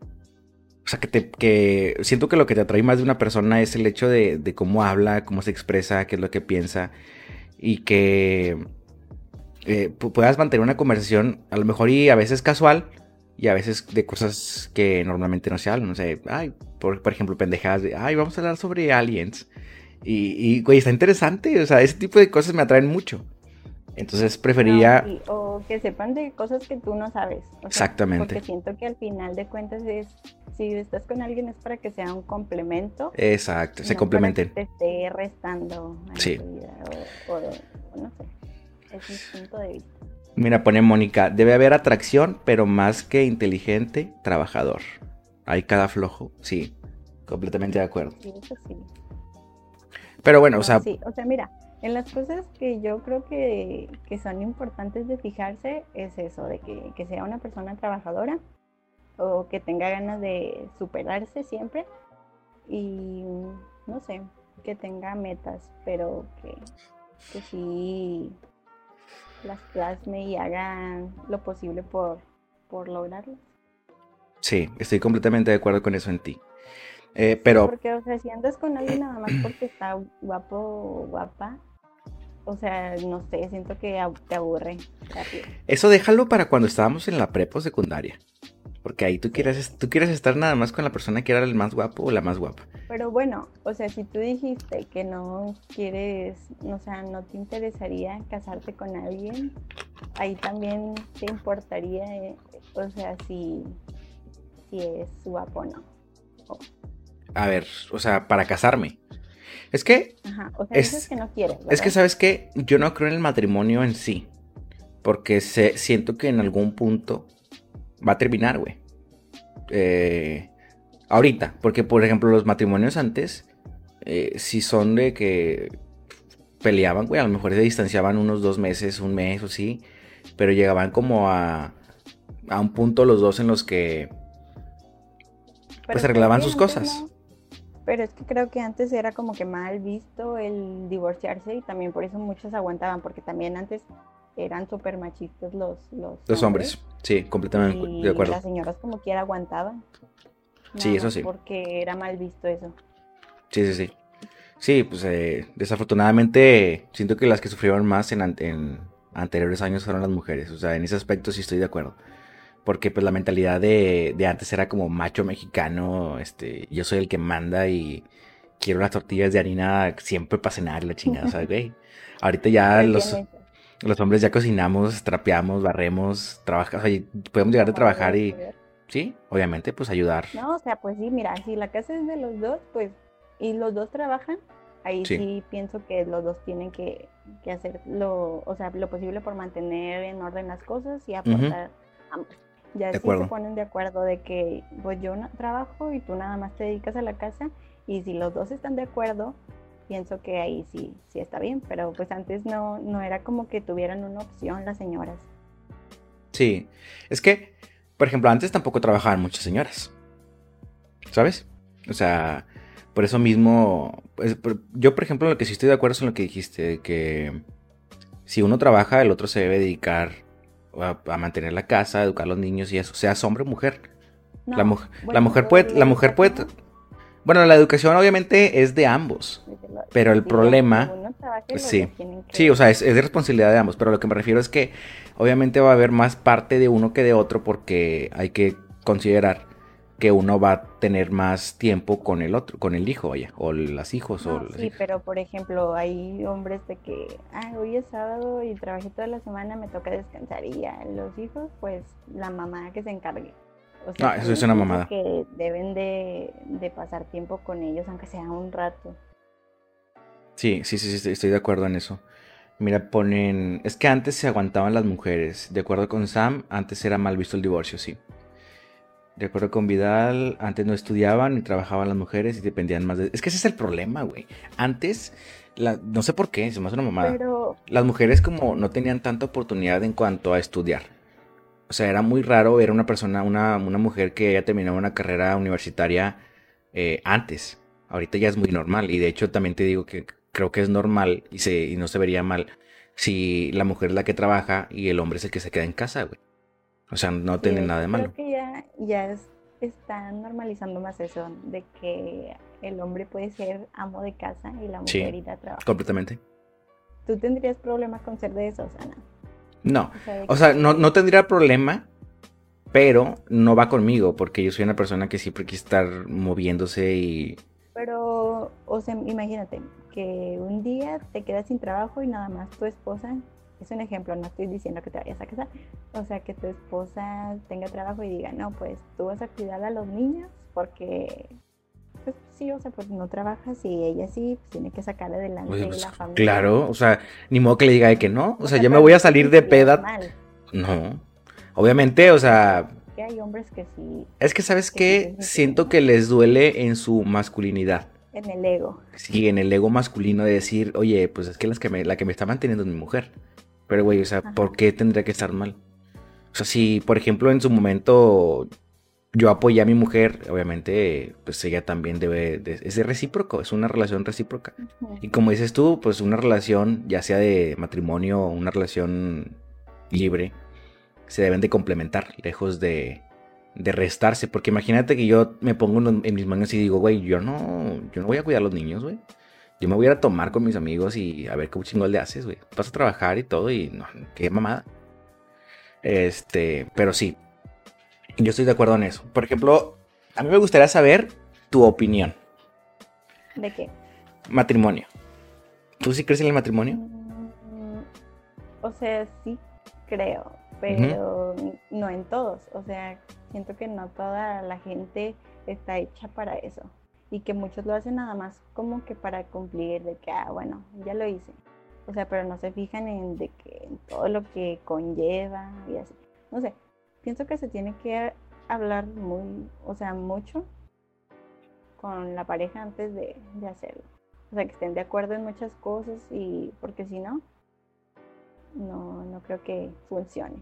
O sea, que te, que siento que lo que te atrae más de una persona es el hecho de, de cómo habla, cómo se expresa, qué es lo que piensa. Y que eh, pu- puedas mantener una conversación, a lo mejor y a veces casual, y a veces de cosas que normalmente no se hablan. No sé, ay, por, por ejemplo, pendejadas de, ay, vamos a hablar sobre aliens. Y, y, güey, está interesante. O sea, ese tipo de cosas me atraen mucho. Entonces preferiría... No, sí, o que sepan de cosas que tú no sabes. o sea, Exactamente. Porque siento que al final de cuentas es, si estás con alguien es para que sea un complemento. Exacto, se no complementen. Para que te esté restando a Sí. tu vida, o, o- o no sé. Es mi punto de vista. Mira, pone Mónica, debe haber atracción, pero más que inteligente, trabajador. Hay cada flojo, sí, completamente de acuerdo. Sí, eso sí. Pero bueno, o No, sea, sí, o sea, mira, en las cosas que yo creo que, que son importantes de fijarse es eso, de que, que sea una persona trabajadora o que tenga ganas de superarse siempre y no sé, que tenga metas, pero que, que sí las plasme y hagan lo posible por, por lograrlas. sí, estoy completamente de acuerdo con eso en ti. Eh, pero Porque, o sea, si andas con alguien nada más porque está guapo o guapa, o sea, no sé, siento que te aburre rápido. eso déjalo para cuando estábamos en la prepa o secundaria. Porque ahí tú quieres, tú quieres estar nada más con la persona que era el más guapo o la más guapa. Pero bueno, o sea, si tú dijiste que no quieres, o sea, no te interesaría casarte con alguien, ahí también te importaría, eh, o sea, si, si es guapo o no. A ver, o sea, para casarme. Es que Ajá, o sea, Es- dices que no quieres, Es que. ¿sabes qué? Yo no creo en el matrimonio en sí. Porque sé- siento que en algún punto va a terminar, güey. Eh, ahorita, porque por ejemplo los matrimonios antes, eh, si son de que peleaban, güey, a lo mejor se distanciaban unos dos meses, un mes o sí, pero llegaban como a, a un punto los dos en los que pues arreglaban sus cosas. Pero es que creo que antes era como que mal visto el divorciarse y también por eso muchos aguantaban, porque también antes eran súper machistas los, los, Los hombres, sí, completamente y de acuerdo. las señoras como quiera aguantaban. Sí, eso sí. Porque era mal visto eso. Sí, sí, sí. Sí, pues eh, desafortunadamente siento que las que sufrieron más en anteriores años fueron las mujeres. O sea, en ese aspecto sí estoy de acuerdo. Porque pues la mentalidad de, de antes era como macho mexicano, este, yo soy el que manda y quiero las tortillas de harina siempre para cenar la chingada, ¿sabes, güey? Ahorita ya los, los hombres ya cocinamos, trapeamos, barremos, trabajamos, oye, podemos llegar de como trabajar y, sí, obviamente, pues ayudar. No, o sea, pues sí, mira, si la casa es de los dos, pues, y los dos trabajan, ahí Sí. sí, pienso que los dos tienen que, que hacer lo, o sea, lo posible por mantener en orden las cosas y aportar ambos. Ya De si acuerdo. se ponen de acuerdo de que pues yo trabajo y tú nada más te dedicas a la casa y si los dos están de acuerdo, pienso que ahí sí, sí está bien, pero pues antes no, no era como que tuvieran una opción las señoras. Sí, es que, por ejemplo, antes tampoco trabajaban muchas señoras. ¿Sabes? O sea, por eso mismo, pues, por- yo por ejemplo lo que sí estoy de acuerdo es en lo que dijiste, de que si uno trabaja, el otro se debe dedicar a, a mantener la casa, a educar a los niños y eso, seas hombre o mujer. la, muj- la mujer puede, de la mujer puede, bueno, la educación obviamente es de ambos. pero el problema- pues sí. Sí, o sea, es, es de responsabilidad de ambos, pero lo que me refiero es que obviamente va a haber más parte de uno que de otro porque hay que considerar que uno va a tener más tiempo con el otro, con el hijo, vaya, o las hijos, o las sí, hijas. pero por ejemplo, hay hombres de que, ah, hoy es sábado y trabajé toda la semana, me toca descansar y ya, los hijos, pues la mamá que se encargue. O No, eso sí es una mamada. Que deben de, de pasar tiempo con ellos, aunque sea un rato. Sí, sí, sí, sí, estoy de acuerdo en eso. Mira, ponen, es que antes se aguantaban las mujeres. De acuerdo con Sam, antes era mal visto el divorcio, sí. De acuerdo con Vidal, antes no estudiaban ni trabajaban las mujeres y dependían más de... Es que ese es el problema, güey. Antes, la... no sé por qué, se me hace una mamada. Pero, Las mujeres como no tenían tanta oportunidad en cuanto a estudiar. O sea, era muy raro ver una persona, una, una mujer que haya terminado una carrera universitaria eh, antes. Ahorita ya es muy normal. Y de hecho también te digo que creo que es normal y, se, y no se vería mal si la mujer es la que trabaja y el hombre es el que se queda en casa, güey. O sea, no sí, tiene nada de malo. Creo que ya, ya es- están normalizando más eso, de que el hombre puede ser amo de casa y la Sí. mujer ir a trabajar. Completamente. ¿Tú tendrías problemas con ser de esos, Ana? No. O sea, O sea, no, no tendría problema, pero no va conmigo, porque yo soy una persona que siempre quiere estar moviéndose y... Pero, o sea, imagínate que un día te quedas sin trabajo y nada más tu esposa, es un ejemplo, no estoy diciendo que te vayas a casar, o sea, que tu esposa tenga trabajo y diga, no, pues tú vas a cuidar a los niños porque, pues sí, o sea, pues no trabajas y ella sí, pues tiene que sacar adelante Oye, pues, la familia. claro, o sea, ni modo que le diga de que no. O sea, yo me voy a salir de peda. mal, No. Obviamente, o sea, que hay hombres que sí, es que sabes Que sientes siento que les duele en su masculinidad. en el ego. Sí, en el ego masculino de decir, oye, pues es que, las que me- la que me está manteniendo es mi mujer. Pero, güey, o sea, Ajá. ¿por qué tendría que estar mal? O sea, si, por ejemplo, en su momento yo apoyé a mi mujer, obviamente, pues ella también debe, de- es de recíproco, es una relación recíproca. Y como dices tú, pues una relación, ya sea de matrimonio o una relación libre, se deben de complementar, lejos de, de restarse. Porque imagínate que yo me pongo en mis manos y digo, güey, yo no, yo no voy a cuidar a los niños, güey. Yo me voy a ir a tomar con mis amigos y a ver qué chingón le haces, güey. Vas a trabajar y todo y no, qué mamada. Este, pero sí, yo estoy de acuerdo en eso. Por ejemplo, a mí me gustaría saber tu opinión. ¿De qué? Matrimonio. ¿Tú sí crees en el matrimonio? Mm, O sea, sí creo, pero no en todos. O sea, siento que no toda la gente está hecha para eso. Y que muchos lo hacen nada más como que para cumplir de que, ah, bueno, ya lo hice. O sea, pero no se fijan en, de que, en todo lo que conlleva y así. No sé, pienso que se tiene que hablar muy, o sea, mucho con la pareja antes de, de hacerlo. O sea, que estén de acuerdo en muchas cosas y porque si no, no, no creo que funcione.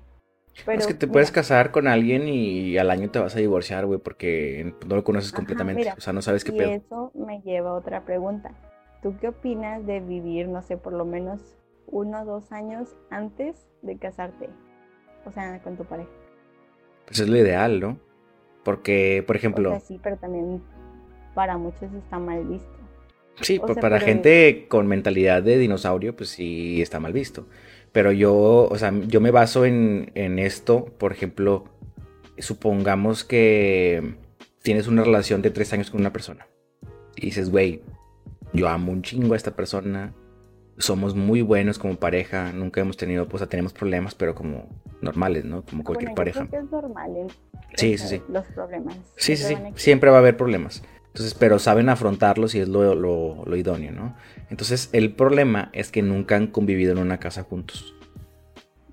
Pero, es que te puedes casar con alguien y al año te vas a divorciar, güey, porque no lo conoces Ajá, completamente. mira, o sea, no sabes qué y pedo. eso me lleva a otra pregunta. ¿Tú qué opinas de vivir, no sé, por lo menos uno o dos años antes de casarte? O sea, con tu pareja. Pues es lo ideal, ¿no? Porque, por O ejemplo, sea, sí, pero también para muchos está mal visto. sí, o sea, para pero- gente con mentalidad de dinosaurio, pues sí está mal visto. Pero yo, o sea, yo me baso en, en esto, por ejemplo, supongamos que tienes una relación de tres años con una persona. Y dices, güey, yo amo un chingo a esta persona. Somos muy buenos como pareja. Nunca hemos tenido, pues, o sea, tenemos problemas, pero como normales, ¿no? Como cualquier Bueno, pareja. creo que es normal en- Sí, sí, sí. los problemas. Sí, sí, sí. Siempre va a haber problemas. Entonces, pero saben afrontarlos y es lo, lo- lo idóneo, ¿no? Entonces, el problema es que nunca han convivido en una casa juntos.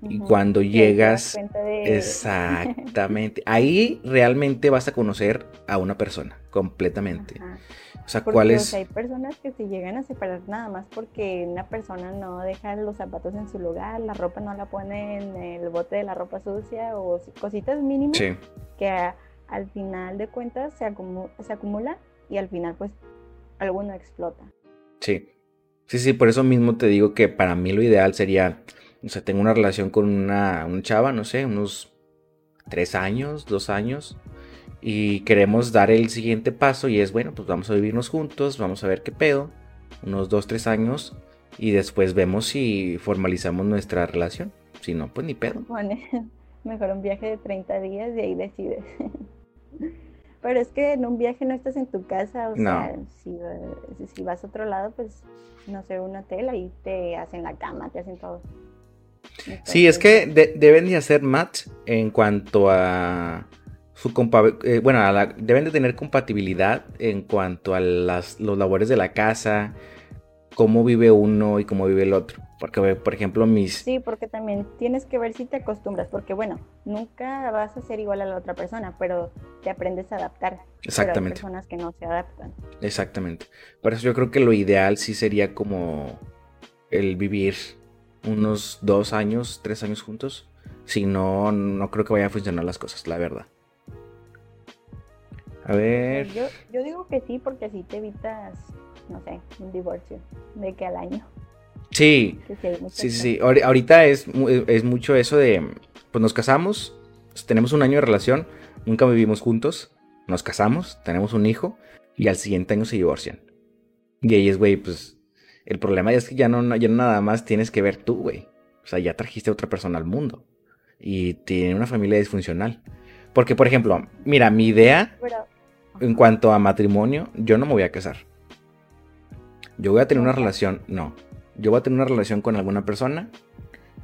Y cuando llegas, de- exactamente, ahí realmente vas a conocer a una persona, completamente. Ajá. O sea, Porque, ¿cuál o es? sea, hay personas que se llegan a separar nada más porque una persona no deja los zapatos en su lugar, la ropa no la pone en el bote de la ropa sucia o si- cositas mínimas Sí, que a- al final de cuentas se, acumu- se acumulan y al final pues alguno explota. sí. Sí, sí, por eso mismo te digo que para mí lo ideal sería, o sea, tengo una relación con una, una chava, no sé, unos tres años, dos años, y queremos dar el siguiente paso y es, bueno, pues vamos a vivirnos juntos, vamos a ver qué pedo, unos dos, tres años, y después vemos si formalizamos nuestra relación. Si no, pues ni pedo. Mejor un viaje de 30 días y ahí decides. Pero es que en un viaje no estás en tu casa, o No. sea, si, va- si vas a otro lado, pues no sé, un hotel, ahí te hacen la cama, te hacen todo. Sí, es que de- deben de hacer match en cuanto a su compa- eh, bueno, a la- deben de tener compatibilidad en cuanto a las los labores de la casa. cómo vive uno y cómo vive el otro. Porque, por ejemplo, mis... Sí, porque también tienes que ver si te acostumbras, porque bueno, nunca vas a ser igual a la otra persona, pero te aprendes a adaptar. Exactamente. Pero hay personas que no se adaptan. Exactamente. Por eso yo creo que lo ideal sí sería como el vivir unos dos años, tres años juntos. Si no, no creo que vayan a funcionar las cosas, la verdad. A ver. Yo, yo digo que sí, porque así te evitas, no sé, un divorcio de que al año. Sí, sí, sí, Ahorita es, es mucho eso de, pues nos casamos, tenemos un año de relación, nunca vivimos juntos, nos casamos, tenemos un hijo y al siguiente año se divorcian. Y ahí es, güey, pues el problema es que ya no, ya nada más tienes que ver tú, güey. O sea, ya trajiste a otra persona al mundo y tiene una familia disfuncional. Porque, por ejemplo, mira, mi idea en cuanto a matrimonio, yo no me voy a casar. Yo voy a tener una relación, no, yo voy a tener una relación con alguna persona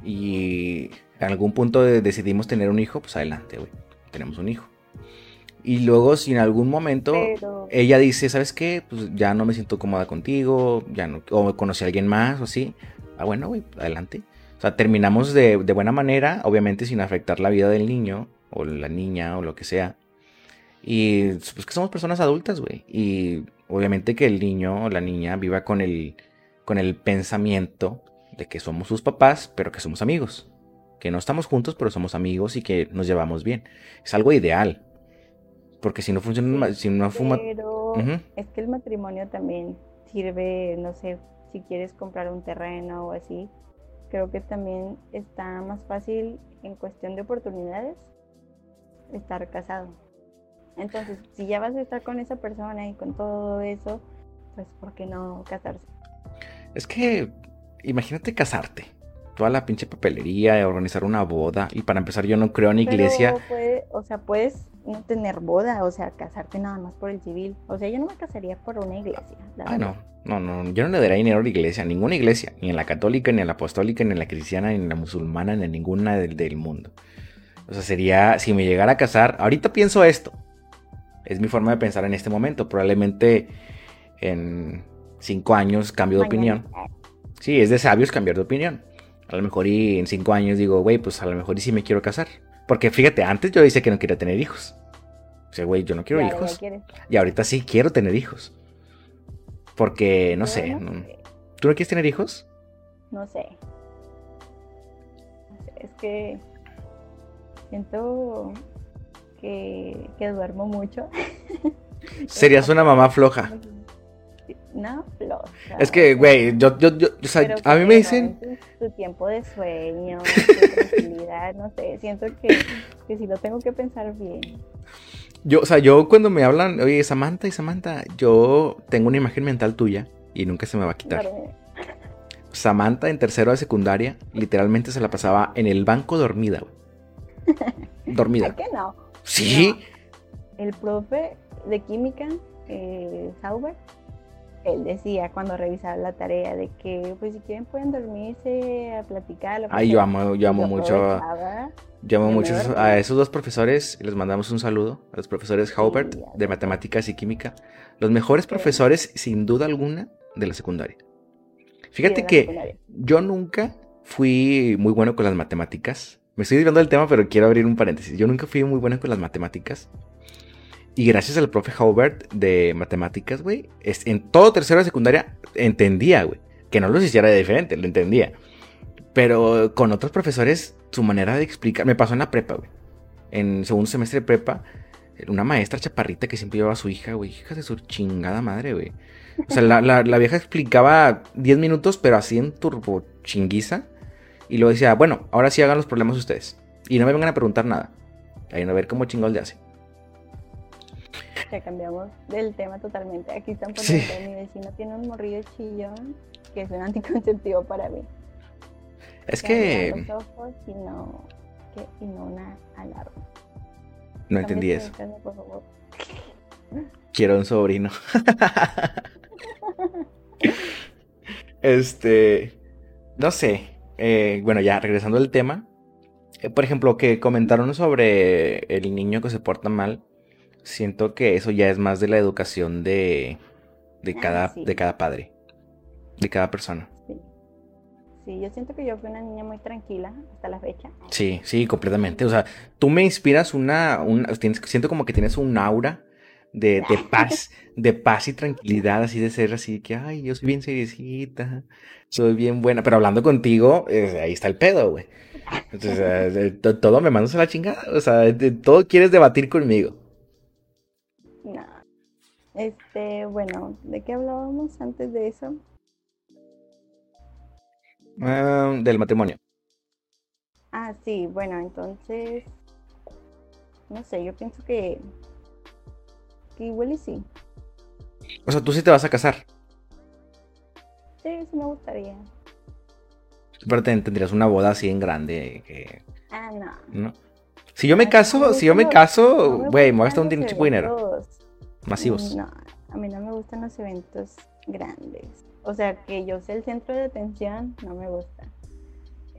y en algún punto decidimos tener un hijo, pues adelante, güey, tenemos un hijo. Y luego si en algún momento ella dice, ¿sabes qué? Pues ya no me siento cómoda contigo, ya no, o conocí a alguien más o así. Ah, bueno, güey, adelante. O sea, terminamos de, de, buena manera, obviamente sin afectar la vida del niño o la niña o lo que sea. Y pues que somos personas adultas, güey. Y obviamente que el niño o la niña viva con el con el pensamiento de que somos sus papás, pero que somos amigos. Que no estamos juntos, pero somos amigos y que nos llevamos bien. Es algo ideal. Porque si no funciona, si no fuma... Pero es que el matrimonio también sirve, no sé, si quieres comprar un terreno o así. Creo que también está más fácil en cuestión de oportunidades estar casado. Entonces, si ya vas a estar con esa persona y con todo eso, pues ¿por qué no casarse? Es que, imagínate casarte. Toda la pinche papelería, organizar una boda. Y para empezar, yo no creo en iglesia. o sea, puedes no tener boda, o sea, casarte nada más por el civil. O sea, yo no me casaría por una iglesia. Ah, no. No, no, yo no le daría dinero a la iglesia, ninguna iglesia, ni en la católica, ni en la apostólica, ni en la cristiana, ni en la musulmana, ni en ninguna del, del mundo. O sea, sería, si me llegara a casar, ahorita pienso esto. Es mi forma de pensar en este momento. Probablemente en cinco años cambio de opinión. Sí, es de sabios cambiar de opinión. A lo mejor y en cinco años digo, güey, pues a lo mejor y sí me quiero casar. Porque fíjate, antes yo decía que no quería tener hijos. O sea, güey, yo no quiero hijos. Y ahorita sí quiero tener hijos. Porque, no, sé, ¿Tú no quieres tener hijos? No sé. Es que siento que, que duermo mucho. Serías una mamá floja. No, floja. Es que, güey, yo, yo, yo, o sea, a mí me dicen... Tu, tiempo de sueño, tu tranquilidad, no sé, siento que, que si lo tengo que pensar bien. Yo, o sea, yo cuando me hablan, oye, Samantha y Samantha, yo tengo una imagen mental tuya y nunca se me va a quitar. Samantha en tercero de secundaria, literalmente se la pasaba en el banco dormida, güey. Dormida. ¿Por qué no? Sí. El profe de química, eh, Sauber, él decía cuando revisaba la tarea de que, pues si quieren pueden dormirse a platicar. Lo Ay, yo amo, yo amo mucho. Yo amo mucho a esos dos profesores. Les mandamos un saludo a los profesores Haubert de matemáticas y química. Los mejores profesores, sin duda alguna, de la secundaria. Fíjate que yo nunca fui muy bueno con las matemáticas. Me estoy desviando del tema, pero quiero abrir un paréntesis. Yo nunca fui muy bueno con las matemáticas. Y gracias al profe Haubert de matemáticas, güey, en todo tercero de secundaria entendía, güey. Que no los hiciera de diferente, lo entendía. Pero con otros profesores, su manera de explicar. Me pasó en la prepa, güey. En segundo semestre de prepa, una maestra chaparrita que siempre llevaba a su hija, güey. Hija de su chingada madre, güey. O sea, la, vieja explicaba 10 minutos, pero así en turbo chinguiza. Y luego decía, bueno, ahora sí hagan los problemas ustedes. Y no me vengan a preguntar nada. Ahí a ver cómo chingón le hace cambiamos del tema totalmente. Aquí están poniendo, mi vecino tiene un morrillo chillón que es un anticonceptivo para mí. Es que... Los ojos y no, que, y no una alarma. No entendí eso. Quiero un sobrino. este... No sé. Eh, bueno, ya regresando al tema. Eh, por ejemplo, que comentaron sobre el niño que se porta mal siento que eso ya es más de la educación de, de, ah, cada, de cada padre. de cada persona. Sí. Sí, yo siento que yo fui una niña muy tranquila hasta la fecha. Sí, sí, completamente. O sea, tú me inspiras una, una tienes, siento como que tienes un aura de, de paz, de paz y tranquilidad, así de ser así que, ay, yo soy bien seriecita, soy bien buena, pero hablando contigo, eh, ahí está el pedo, güey. Entonces, eh, todo me mandas a la chingada, o sea, todo quieres debatir conmigo. No. Este, bueno, ¿de qué hablábamos antes de eso? Ah, del matrimonio. Ah, sí, bueno, entonces, no sé, yo pienso que, que igual y sí. O sea, tú sí te vas a casar. Sí, sí me gustaría. Pero te- tendrías una boda así en grande que... Ah, no. ¿no? Si yo me caso, no si yo me caso, no me güey, me voy a gastar un dinero. Masivos. No, a mí no me gustan los eventos grandes. O sea, que yo sea el centro de atención, no me gusta.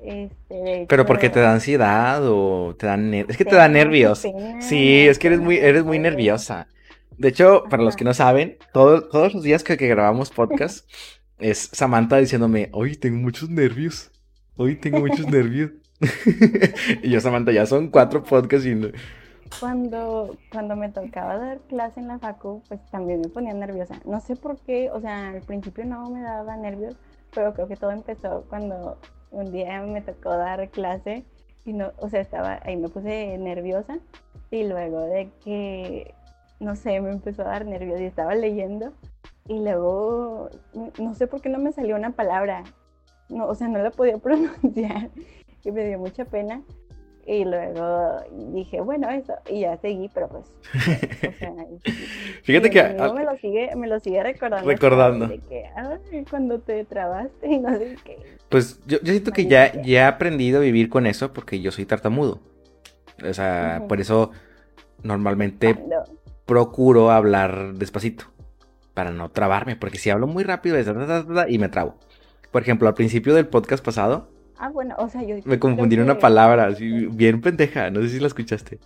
Este, Pero porque te da ansiedad o te dan es que te da nervios. pena, Sí, es que eres muy eres muy nerviosa. De hecho, para los que no saben, todo- todos los días que, que grabamos podcast es Samantha diciéndome, "Hoy tengo muchos nervios. Hoy tengo muchos nervios." y yo, Samantha, ya son cuatro podcasts y no- Cuando, cuando me tocaba dar clase en la facu, pues también me ponía nerviosa. No sé por qué, o sea, al principio no me daba nervios, pero creo que todo empezó cuando un día me tocó dar clase y no, o sea, estaba ahí me puse nerviosa y luego de que, no sé, me empezó a dar nervios y estaba leyendo y luego, no- sé por qué no me salió una palabra, no, o sea, no la podía pronunciar y me dio mucha pena. Y luego dije, bueno, eso, y ya seguí, pero pues, o sea, Fíjate que me lo sigue, me lo sigue recordando. Recordando. De que, ay, cuando te trabaste y no sé qué. Pues yo, yo siento que ya, ya he aprendido a vivir con eso porque yo soy tartamudo. O sea, Ujú. por eso normalmente procuro hablar despacito para no trabarme, porque si hablo muy rápido es y me trabo. Por ejemplo, al principio del podcast pasado Ah, bueno, o sea, yo me confundí en una palabra así bien pendeja, no sé si la escuchaste.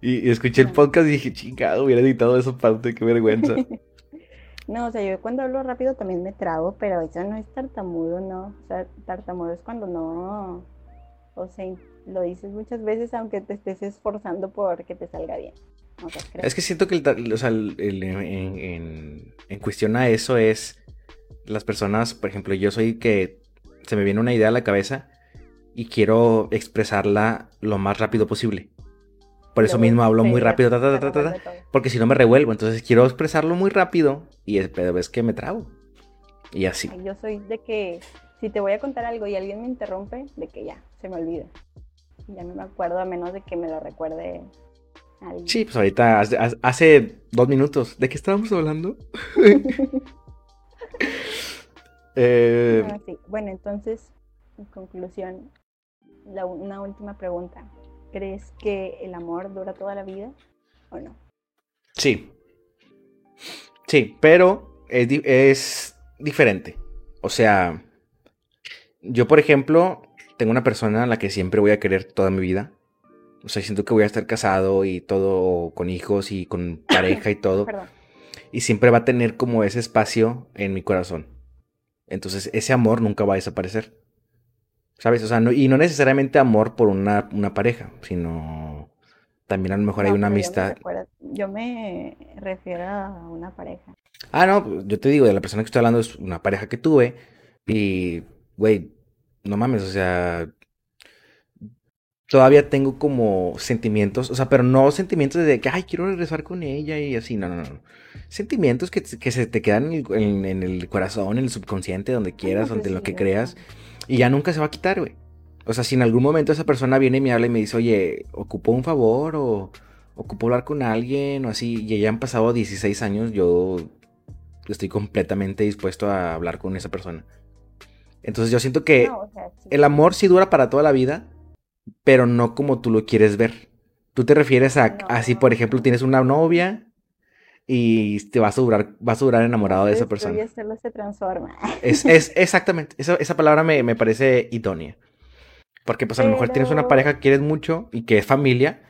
Y, y escuché el No. podcast y dije, chingado, hubiera editado esa parte, qué vergüenza. No, o sea, yo cuando hablo rápido también me trabo, pero eso no es tartamudo, no. O sea, tartamudo es cuando no, o sea, lo dices muchas veces aunque te estés esforzando por que te salga bien. O sea, creo. Es que siento que el, o sea, el- el- en, en- en cuestión a eso es las personas, por ejemplo, yo soy que se me viene una idea a la cabeza y quiero expresarla lo más rápido posible. Por eso mismo hablo muy rápido, ta, ta, ta, porque si no me revuelvo, entonces quiero expresarlo muy rápido y es que me trabo. Y así. Yo soy de que si te voy a contar algo y alguien me interrumpe, de que ya, se me olvida. Ya no me acuerdo a menos de que me lo recuerde alguien. Sí, pues ahorita hace, hace dos minutos. ¿De qué estábamos hablando? Eh, Ah, sí. Bueno, entonces, en conclusión, la, una última pregunta. ¿Crees que el amor dura toda la vida o no? Sí. Sí, pero es, es diferente. O sea, yo, por ejemplo, tengo una persona a la que siempre voy a querer toda mi vida. O sea, siento que voy a estar casado y todo, con hijos y con pareja y todo. Perdón. Y siempre va a tener como ese espacio en mi corazón. Entonces, ese amor nunca va a desaparecer. ¿Sabes? O sea, no- y no necesariamente amor por una, una pareja, sino también a lo mejor hay una pero yo me amistad. Yo me refiero a una pareja. Ah, no, yo te digo, de la persona que estoy hablando es una pareja que tuve y, güey, no mames, o sea, todavía tengo como sentimientos, o sea, pero no sentimientos de que, ay, quiero regresar con ella y así, no, no, no. Sentimientos que, que se te quedan en el, en- en el corazón, en el subconsciente, donde quieras, donde pues lo que creas, y ya nunca se va a quitar, güey. O sea, si en algún momento esa persona viene y me habla y me dice, oye, ocupo un favor o ocupo hablar con alguien o así, y ya han pasado 16 años, yo estoy completamente dispuesto a hablar con esa persona. Entonces yo siento que no, o sea, sí. el amor sí dura para toda la vida, pero no como tú lo quieres ver. Tú te refieres a, No. así, por ejemplo, tienes una novia y te vas a durar, vas a durar enamorado de esa persona. se transforma. Es, es exactamente, esa, esa palabra me, me parece idónea. Porque pues a lo mejor tienes una pareja que quieres mucho y que es familia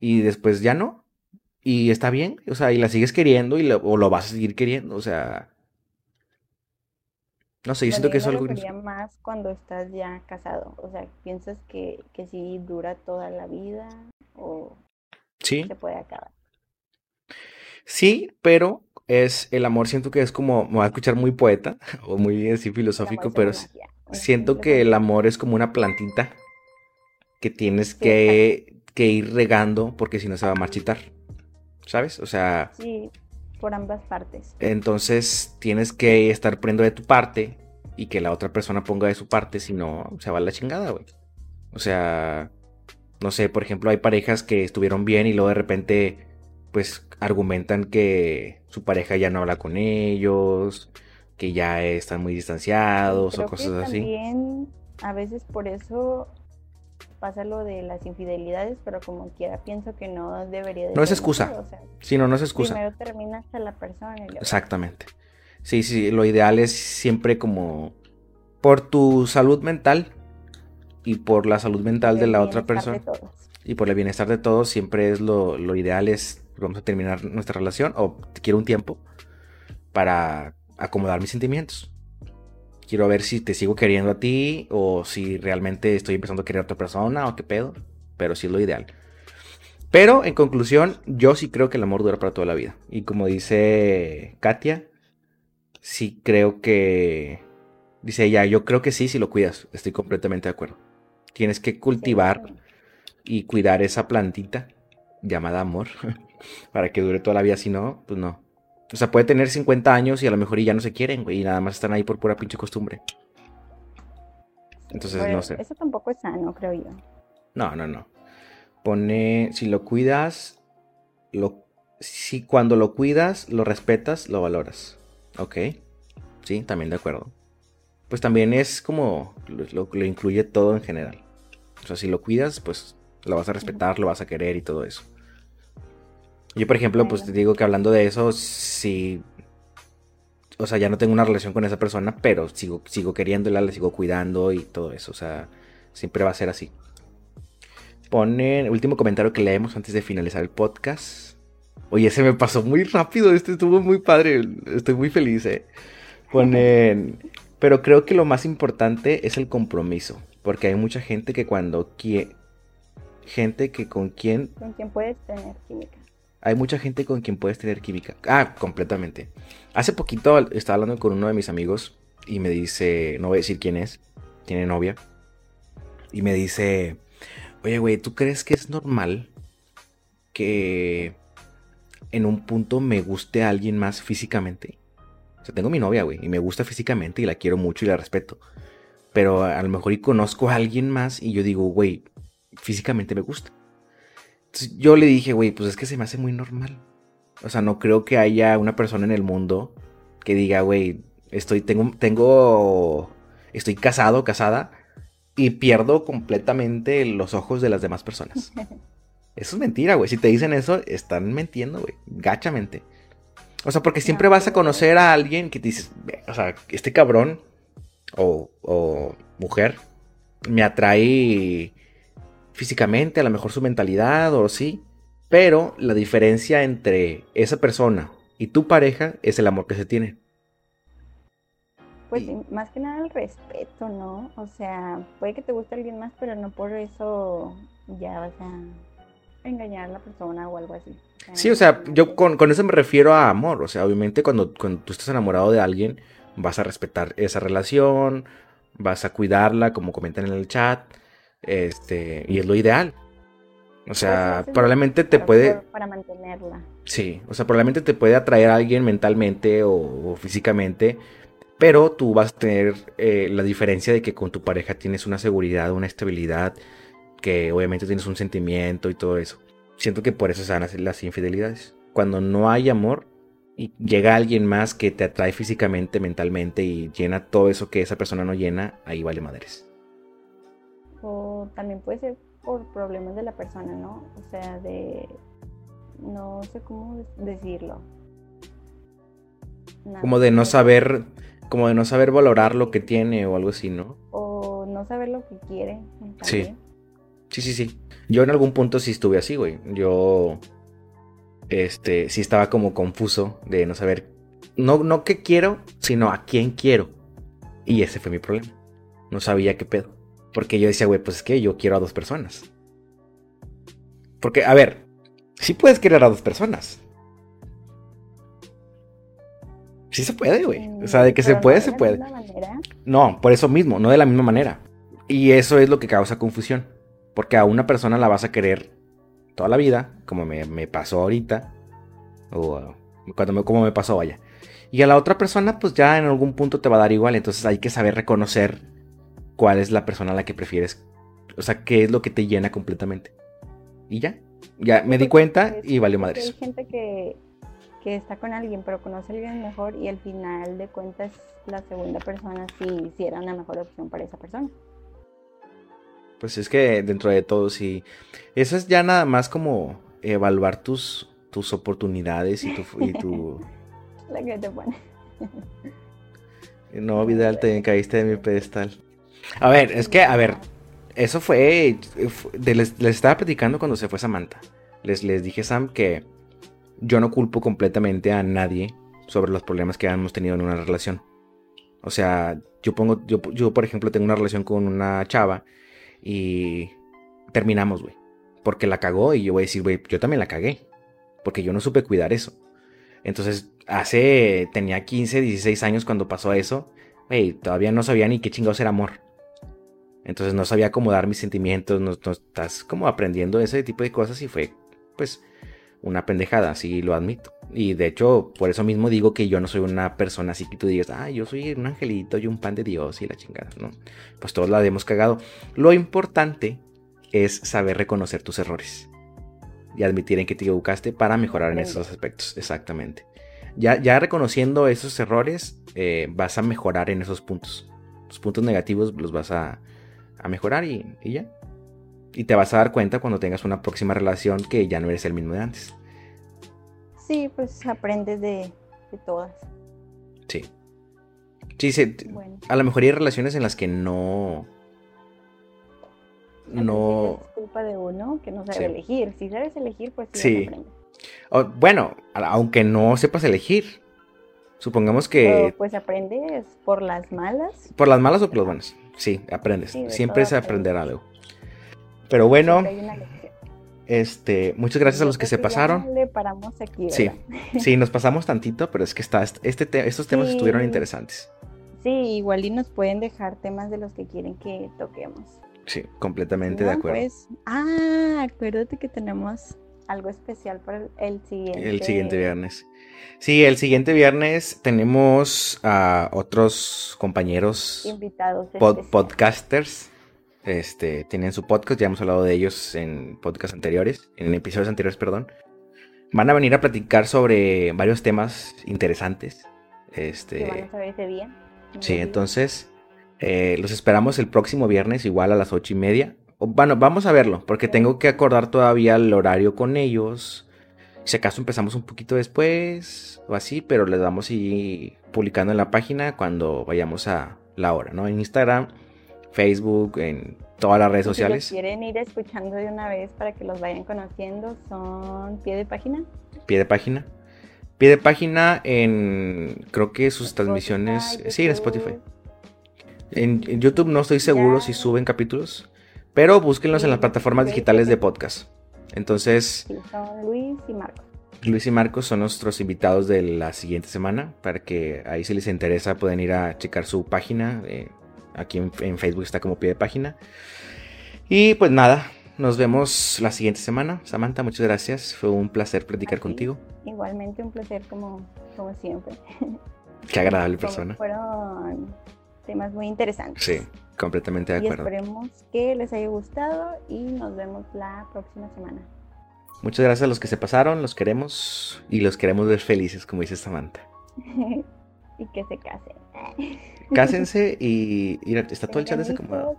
y después ya no. Y está bien, o sea, y la sigues queriendo y lo, o lo vas a seguir queriendo, o sea... No sé, yo siento que eso algo... más cuando estás ya casado. O sea, ¿piensas que, que sí dura toda la vida o ¿Sí? se puede acabar? Sí, pero es el amor, siento que es como, me voy a escuchar muy poeta o muy así filosófico, pero siento que el amor es como una plantita que tienes que, que, ir regando porque si no se va a marchitar, ¿sabes? O sea... Sí, por ambas partes. Entonces tienes que estar poniendo de tu parte y que la otra persona ponga de su parte, si no, se va a la chingada, güey. O sea, no sé, por ejemplo, hay parejas que estuvieron bien y luego de repente, pues, argumentan que su pareja ya no habla con ellos, que ya están muy distanciados o cosas así. También a veces por eso pasa lo de las infidelidades, pero como quiera pienso que no debería de No es excusa. sí, no, no es excusa. Primero termina hasta la persona. Exactamente. Sí, sí, lo ideal es siempre como por tu salud mental y por la salud mental de la otra persona. Y por el bienestar de todos, siempre es lo, lo ideal es, vamos a terminar nuestra relación o quiero un tiempo para acomodar mis sentimientos quiero ver si te sigo queriendo a ti o si realmente estoy empezando a querer a otra persona o qué pedo. Pero sí es lo ideal. Pero en conclusión, yo sí creo que el amor dura para toda la vida. Y como dice Katia, sí creo que... Dice ella, yo creo que sí si lo cuidas. Estoy completamente de acuerdo. Tienes que cultivar y cuidar esa plantita llamada amor para que dure toda la vida. Si no, pues no. O sea, puede tener 50 años y a lo mejor ya no se quieren, güey, y nada más están ahí por pura pinche costumbre. Entonces, no sé. Eso tampoco es sano, creo yo. No, no, no. Pone, si lo cuidas, lo, si cuando lo cuidas, lo respetas, lo valoras. Ok. Sí, también de acuerdo. Pues también es como, lo, lo incluye todo en general. O sea, si lo cuidas, pues lo vas a respetar, lo vas a querer y todo eso. Yo, por ejemplo, pues te digo que hablando de eso, sí. O sea, ya no tengo una relación con esa persona, pero sigo, sigo queriéndola, la sigo cuidando y todo eso. O sea, siempre va a ser así. Pone el último comentario que leemos antes de finalizar el podcast. Oye, se me pasó muy rápido. Este estuvo muy padre. Estoy muy feliz, eh. Ponen. Pero creo que lo más importante es el compromiso. Porque hay mucha gente que cuando quiere. Gente que con quien. Con quien puedes tener química hay mucha gente con quien puedes tener química. Ah, completamente. Hace poquito estaba hablando con uno de mis amigos y me dice, no voy a decir quién es, tiene novia. Y me dice, oye, güey, ¿tú crees que es normal que en un punto me guste alguien más físicamente? O sea, tengo mi novia, güey, y me gusta físicamente y la quiero mucho y la respeto. Pero a lo mejor y conozco a alguien más y yo digo, güey, físicamente me gusta yo le dije, güey, pues es que se me hace muy normal. O sea, no creo que haya una persona en el mundo que diga, güey, estoy, tengo, tengo, estoy casado, casada, y pierdo completamente los ojos de las demás personas. Eso es mentira, güey. Si te dicen eso, están mintiendo, güey. Gachamente. O sea, porque siempre vas a conocer a alguien que te dices, o sea, este cabrón o, o mujer me atrae físicamente, a lo mejor su mentalidad o sí, pero la diferencia entre esa persona y tu pareja es el amor que se tiene. Pues más que nada el respeto, ¿no? O sea, puede que te guste alguien más, pero no por eso ya vas a engañar a la persona o algo así. sí, o sea, yo con, eso me refiero a amor. O sea, obviamente cuando, cuando tú estás enamorado de alguien, vas a respetar esa relación, vas a cuidarla, como comentan en el chat este, y es lo ideal. O sea, probablemente te puede... Para mantenerla. Sí, o sea, probablemente te puede atraer a alguien mentalmente o, físicamente, pero tú vas a tener eh, la diferencia de que con tu pareja tienes una seguridad, una estabilidad, que obviamente tienes un sentimiento y todo eso. Siento que por eso se van a hacer las infidelidades. Cuando no hay amor y llega alguien más que te atrae físicamente, mentalmente y llena todo eso que esa persona no llena, ahí vale madres o también puede ser por problemas de la persona, ¿no? O sea, de, no sé cómo decirlo. como de no saber, como de no saber valorar lo que tiene o algo así, ¿no? O no saber lo que quiere. Sí. Sí, sí, sí. Yo en algún punto sí estuve así, güey. Yo, este, sí estaba como confuso de no saber, no, no qué quiero, sino a quién quiero. Y ese fue mi problema. No sabía qué pedo. Porque yo decía, güey, pues es que yo quiero a dos personas. Porque, a ver, sí puedes querer a dos personas. Sí se puede, güey. O sea, de que se puede, se puede. No, por eso mismo, no de la misma manera. Y eso es lo que causa confusión. Porque a una persona la vas a querer toda la vida, como me, pasó ahorita. O cuando me, como me pasó, vaya. Y a la otra persona, pues ya en algún punto te va a dar igual. Entonces hay que saber reconocer cuál es la persona a la que prefieres. O sea, qué es lo que te llena completamente. Y ya. Ya me di cuenta y valió madres. Hay gente que, que está con alguien, pero conoce a alguien mejor y al final de cuentas la segunda persona sí, sí era una mejor opción para esa persona. Pues es que dentro de todo sí. Eso es ya nada más como evaluar tus, tus oportunidades y tu... Y tu... la que te pone. no, Vidal, te caíste de mi pedestal. A ver, es que, a ver, eso fue, les, estaba platicando cuando se fue Samantha. Les, les dije, Sam, que yo no culpo completamente a nadie sobre los problemas que hemos tenido en una relación. O sea, yo pongo, yo, yo por ejemplo tengo una relación con una chava y terminamos, güey. Porque la cagó y yo voy a decir, güey, yo también la cagué. Porque yo no supe cuidar eso. Entonces, hace, tenía 15, 16 años cuando pasó eso. Güey, todavía no sabía ni qué chingados era amor. Entonces no sabía cómo dar mis sentimientos. No, estás como aprendiendo ese tipo de cosas y fue, pues, una pendejada, sí lo admito. Y de hecho, por eso mismo digo que yo no soy una persona así que tú digas, ah, yo soy un angelito y un pan de Dios y la chingada, ¿no? Pues todos la hemos cagado. Lo importante es saber reconocer tus errores y admitir en que te equivocaste para mejorar en esos aspectos, exactamente. Ya, ya reconociendo esos errores, eh, vas a mejorar en esos puntos. Los puntos negativos los vas a, a mejorar y, y ya. Y te vas a dar cuenta cuando tengas una próxima relación que ya no eres el mismo de antes. Sí, pues aprendes de, todas. Sí. Sí, sí a lo mejor hay relaciones en las que no... No... Es culpa de uno que no sabe elegir. Si sabes elegir, pues sí. bueno, aunque no sepas elegir. Supongamos que... pues aprendes por las malas. Por las malas o por las buenas. Sí, aprendes. Siempre se aprenderá algo. Pero bueno, este, muchas gracias a los que se pasaron. Le paramos aquí, sí, sí, nos pasamos tantito, pero es que está, este estos temas estuvieron interesantes. Sí, igual y nos pueden dejar temas de los que quieren que toquemos. Sí, completamente de acuerdo. Pues, ah, acuérdate que tenemos algo especial para el siguiente. El siguiente viernes. Sí, el siguiente viernes tenemos a otros compañeros. Invitados. podcasters este, tienen su podcast, ya hemos hablado de ellos en podcasts anteriores, en episodios anteriores, perdón. Van a venir a platicar sobre varios temas interesantes. Este, van a saber ese día. Sí, entonces eh, los esperamos el próximo viernes, igual a las ocho y media. Bueno, vamos a verlo, porque tengo que acordar todavía el horario con ellos. Si acaso empezamos un poquito después o así, pero les vamos a ir publicando en la página cuando vayamos a la hora, ¿no? En Instagram Facebook, en todas las redes sociales. Si quieren ir escuchando de una vez para que los vayan conociendo, son pie de página. Pie de página. Pie de página en, creo que sus transmisiones, sí, en Spotify. En, YouTube no estoy seguro si suben capítulos, pero búsquenlos en las plataformas digitales de podcast. Entonces... Luis y Marcos. Luis y Marcos son nuestros invitados de la siguiente semana, para que ahí si les interesa pueden ir a checar su página. Eh, Aquí en, Facebook está como pie de página. Y pues nada, nos vemos la siguiente semana. Samantha, muchas gracias. Fue un placer platicar contigo. Igualmente un placer como, como siempre. Qué agradable persona. Fueron temas muy interesantes. Sí, completamente de acuerdo. Y esperemos que les haya gustado y nos vemos la próxima semana. Muchas gracias a los que se pasaron, los queremos y los queremos ver felices, como dice Samantha. y que se casen. Cásense y, está todo el chat desacomodado.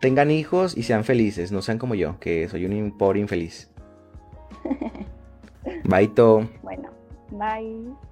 Tengan hijos y sean felices, no sean como yo, que soy un pobre infeliz. Bye, Bueno, bye.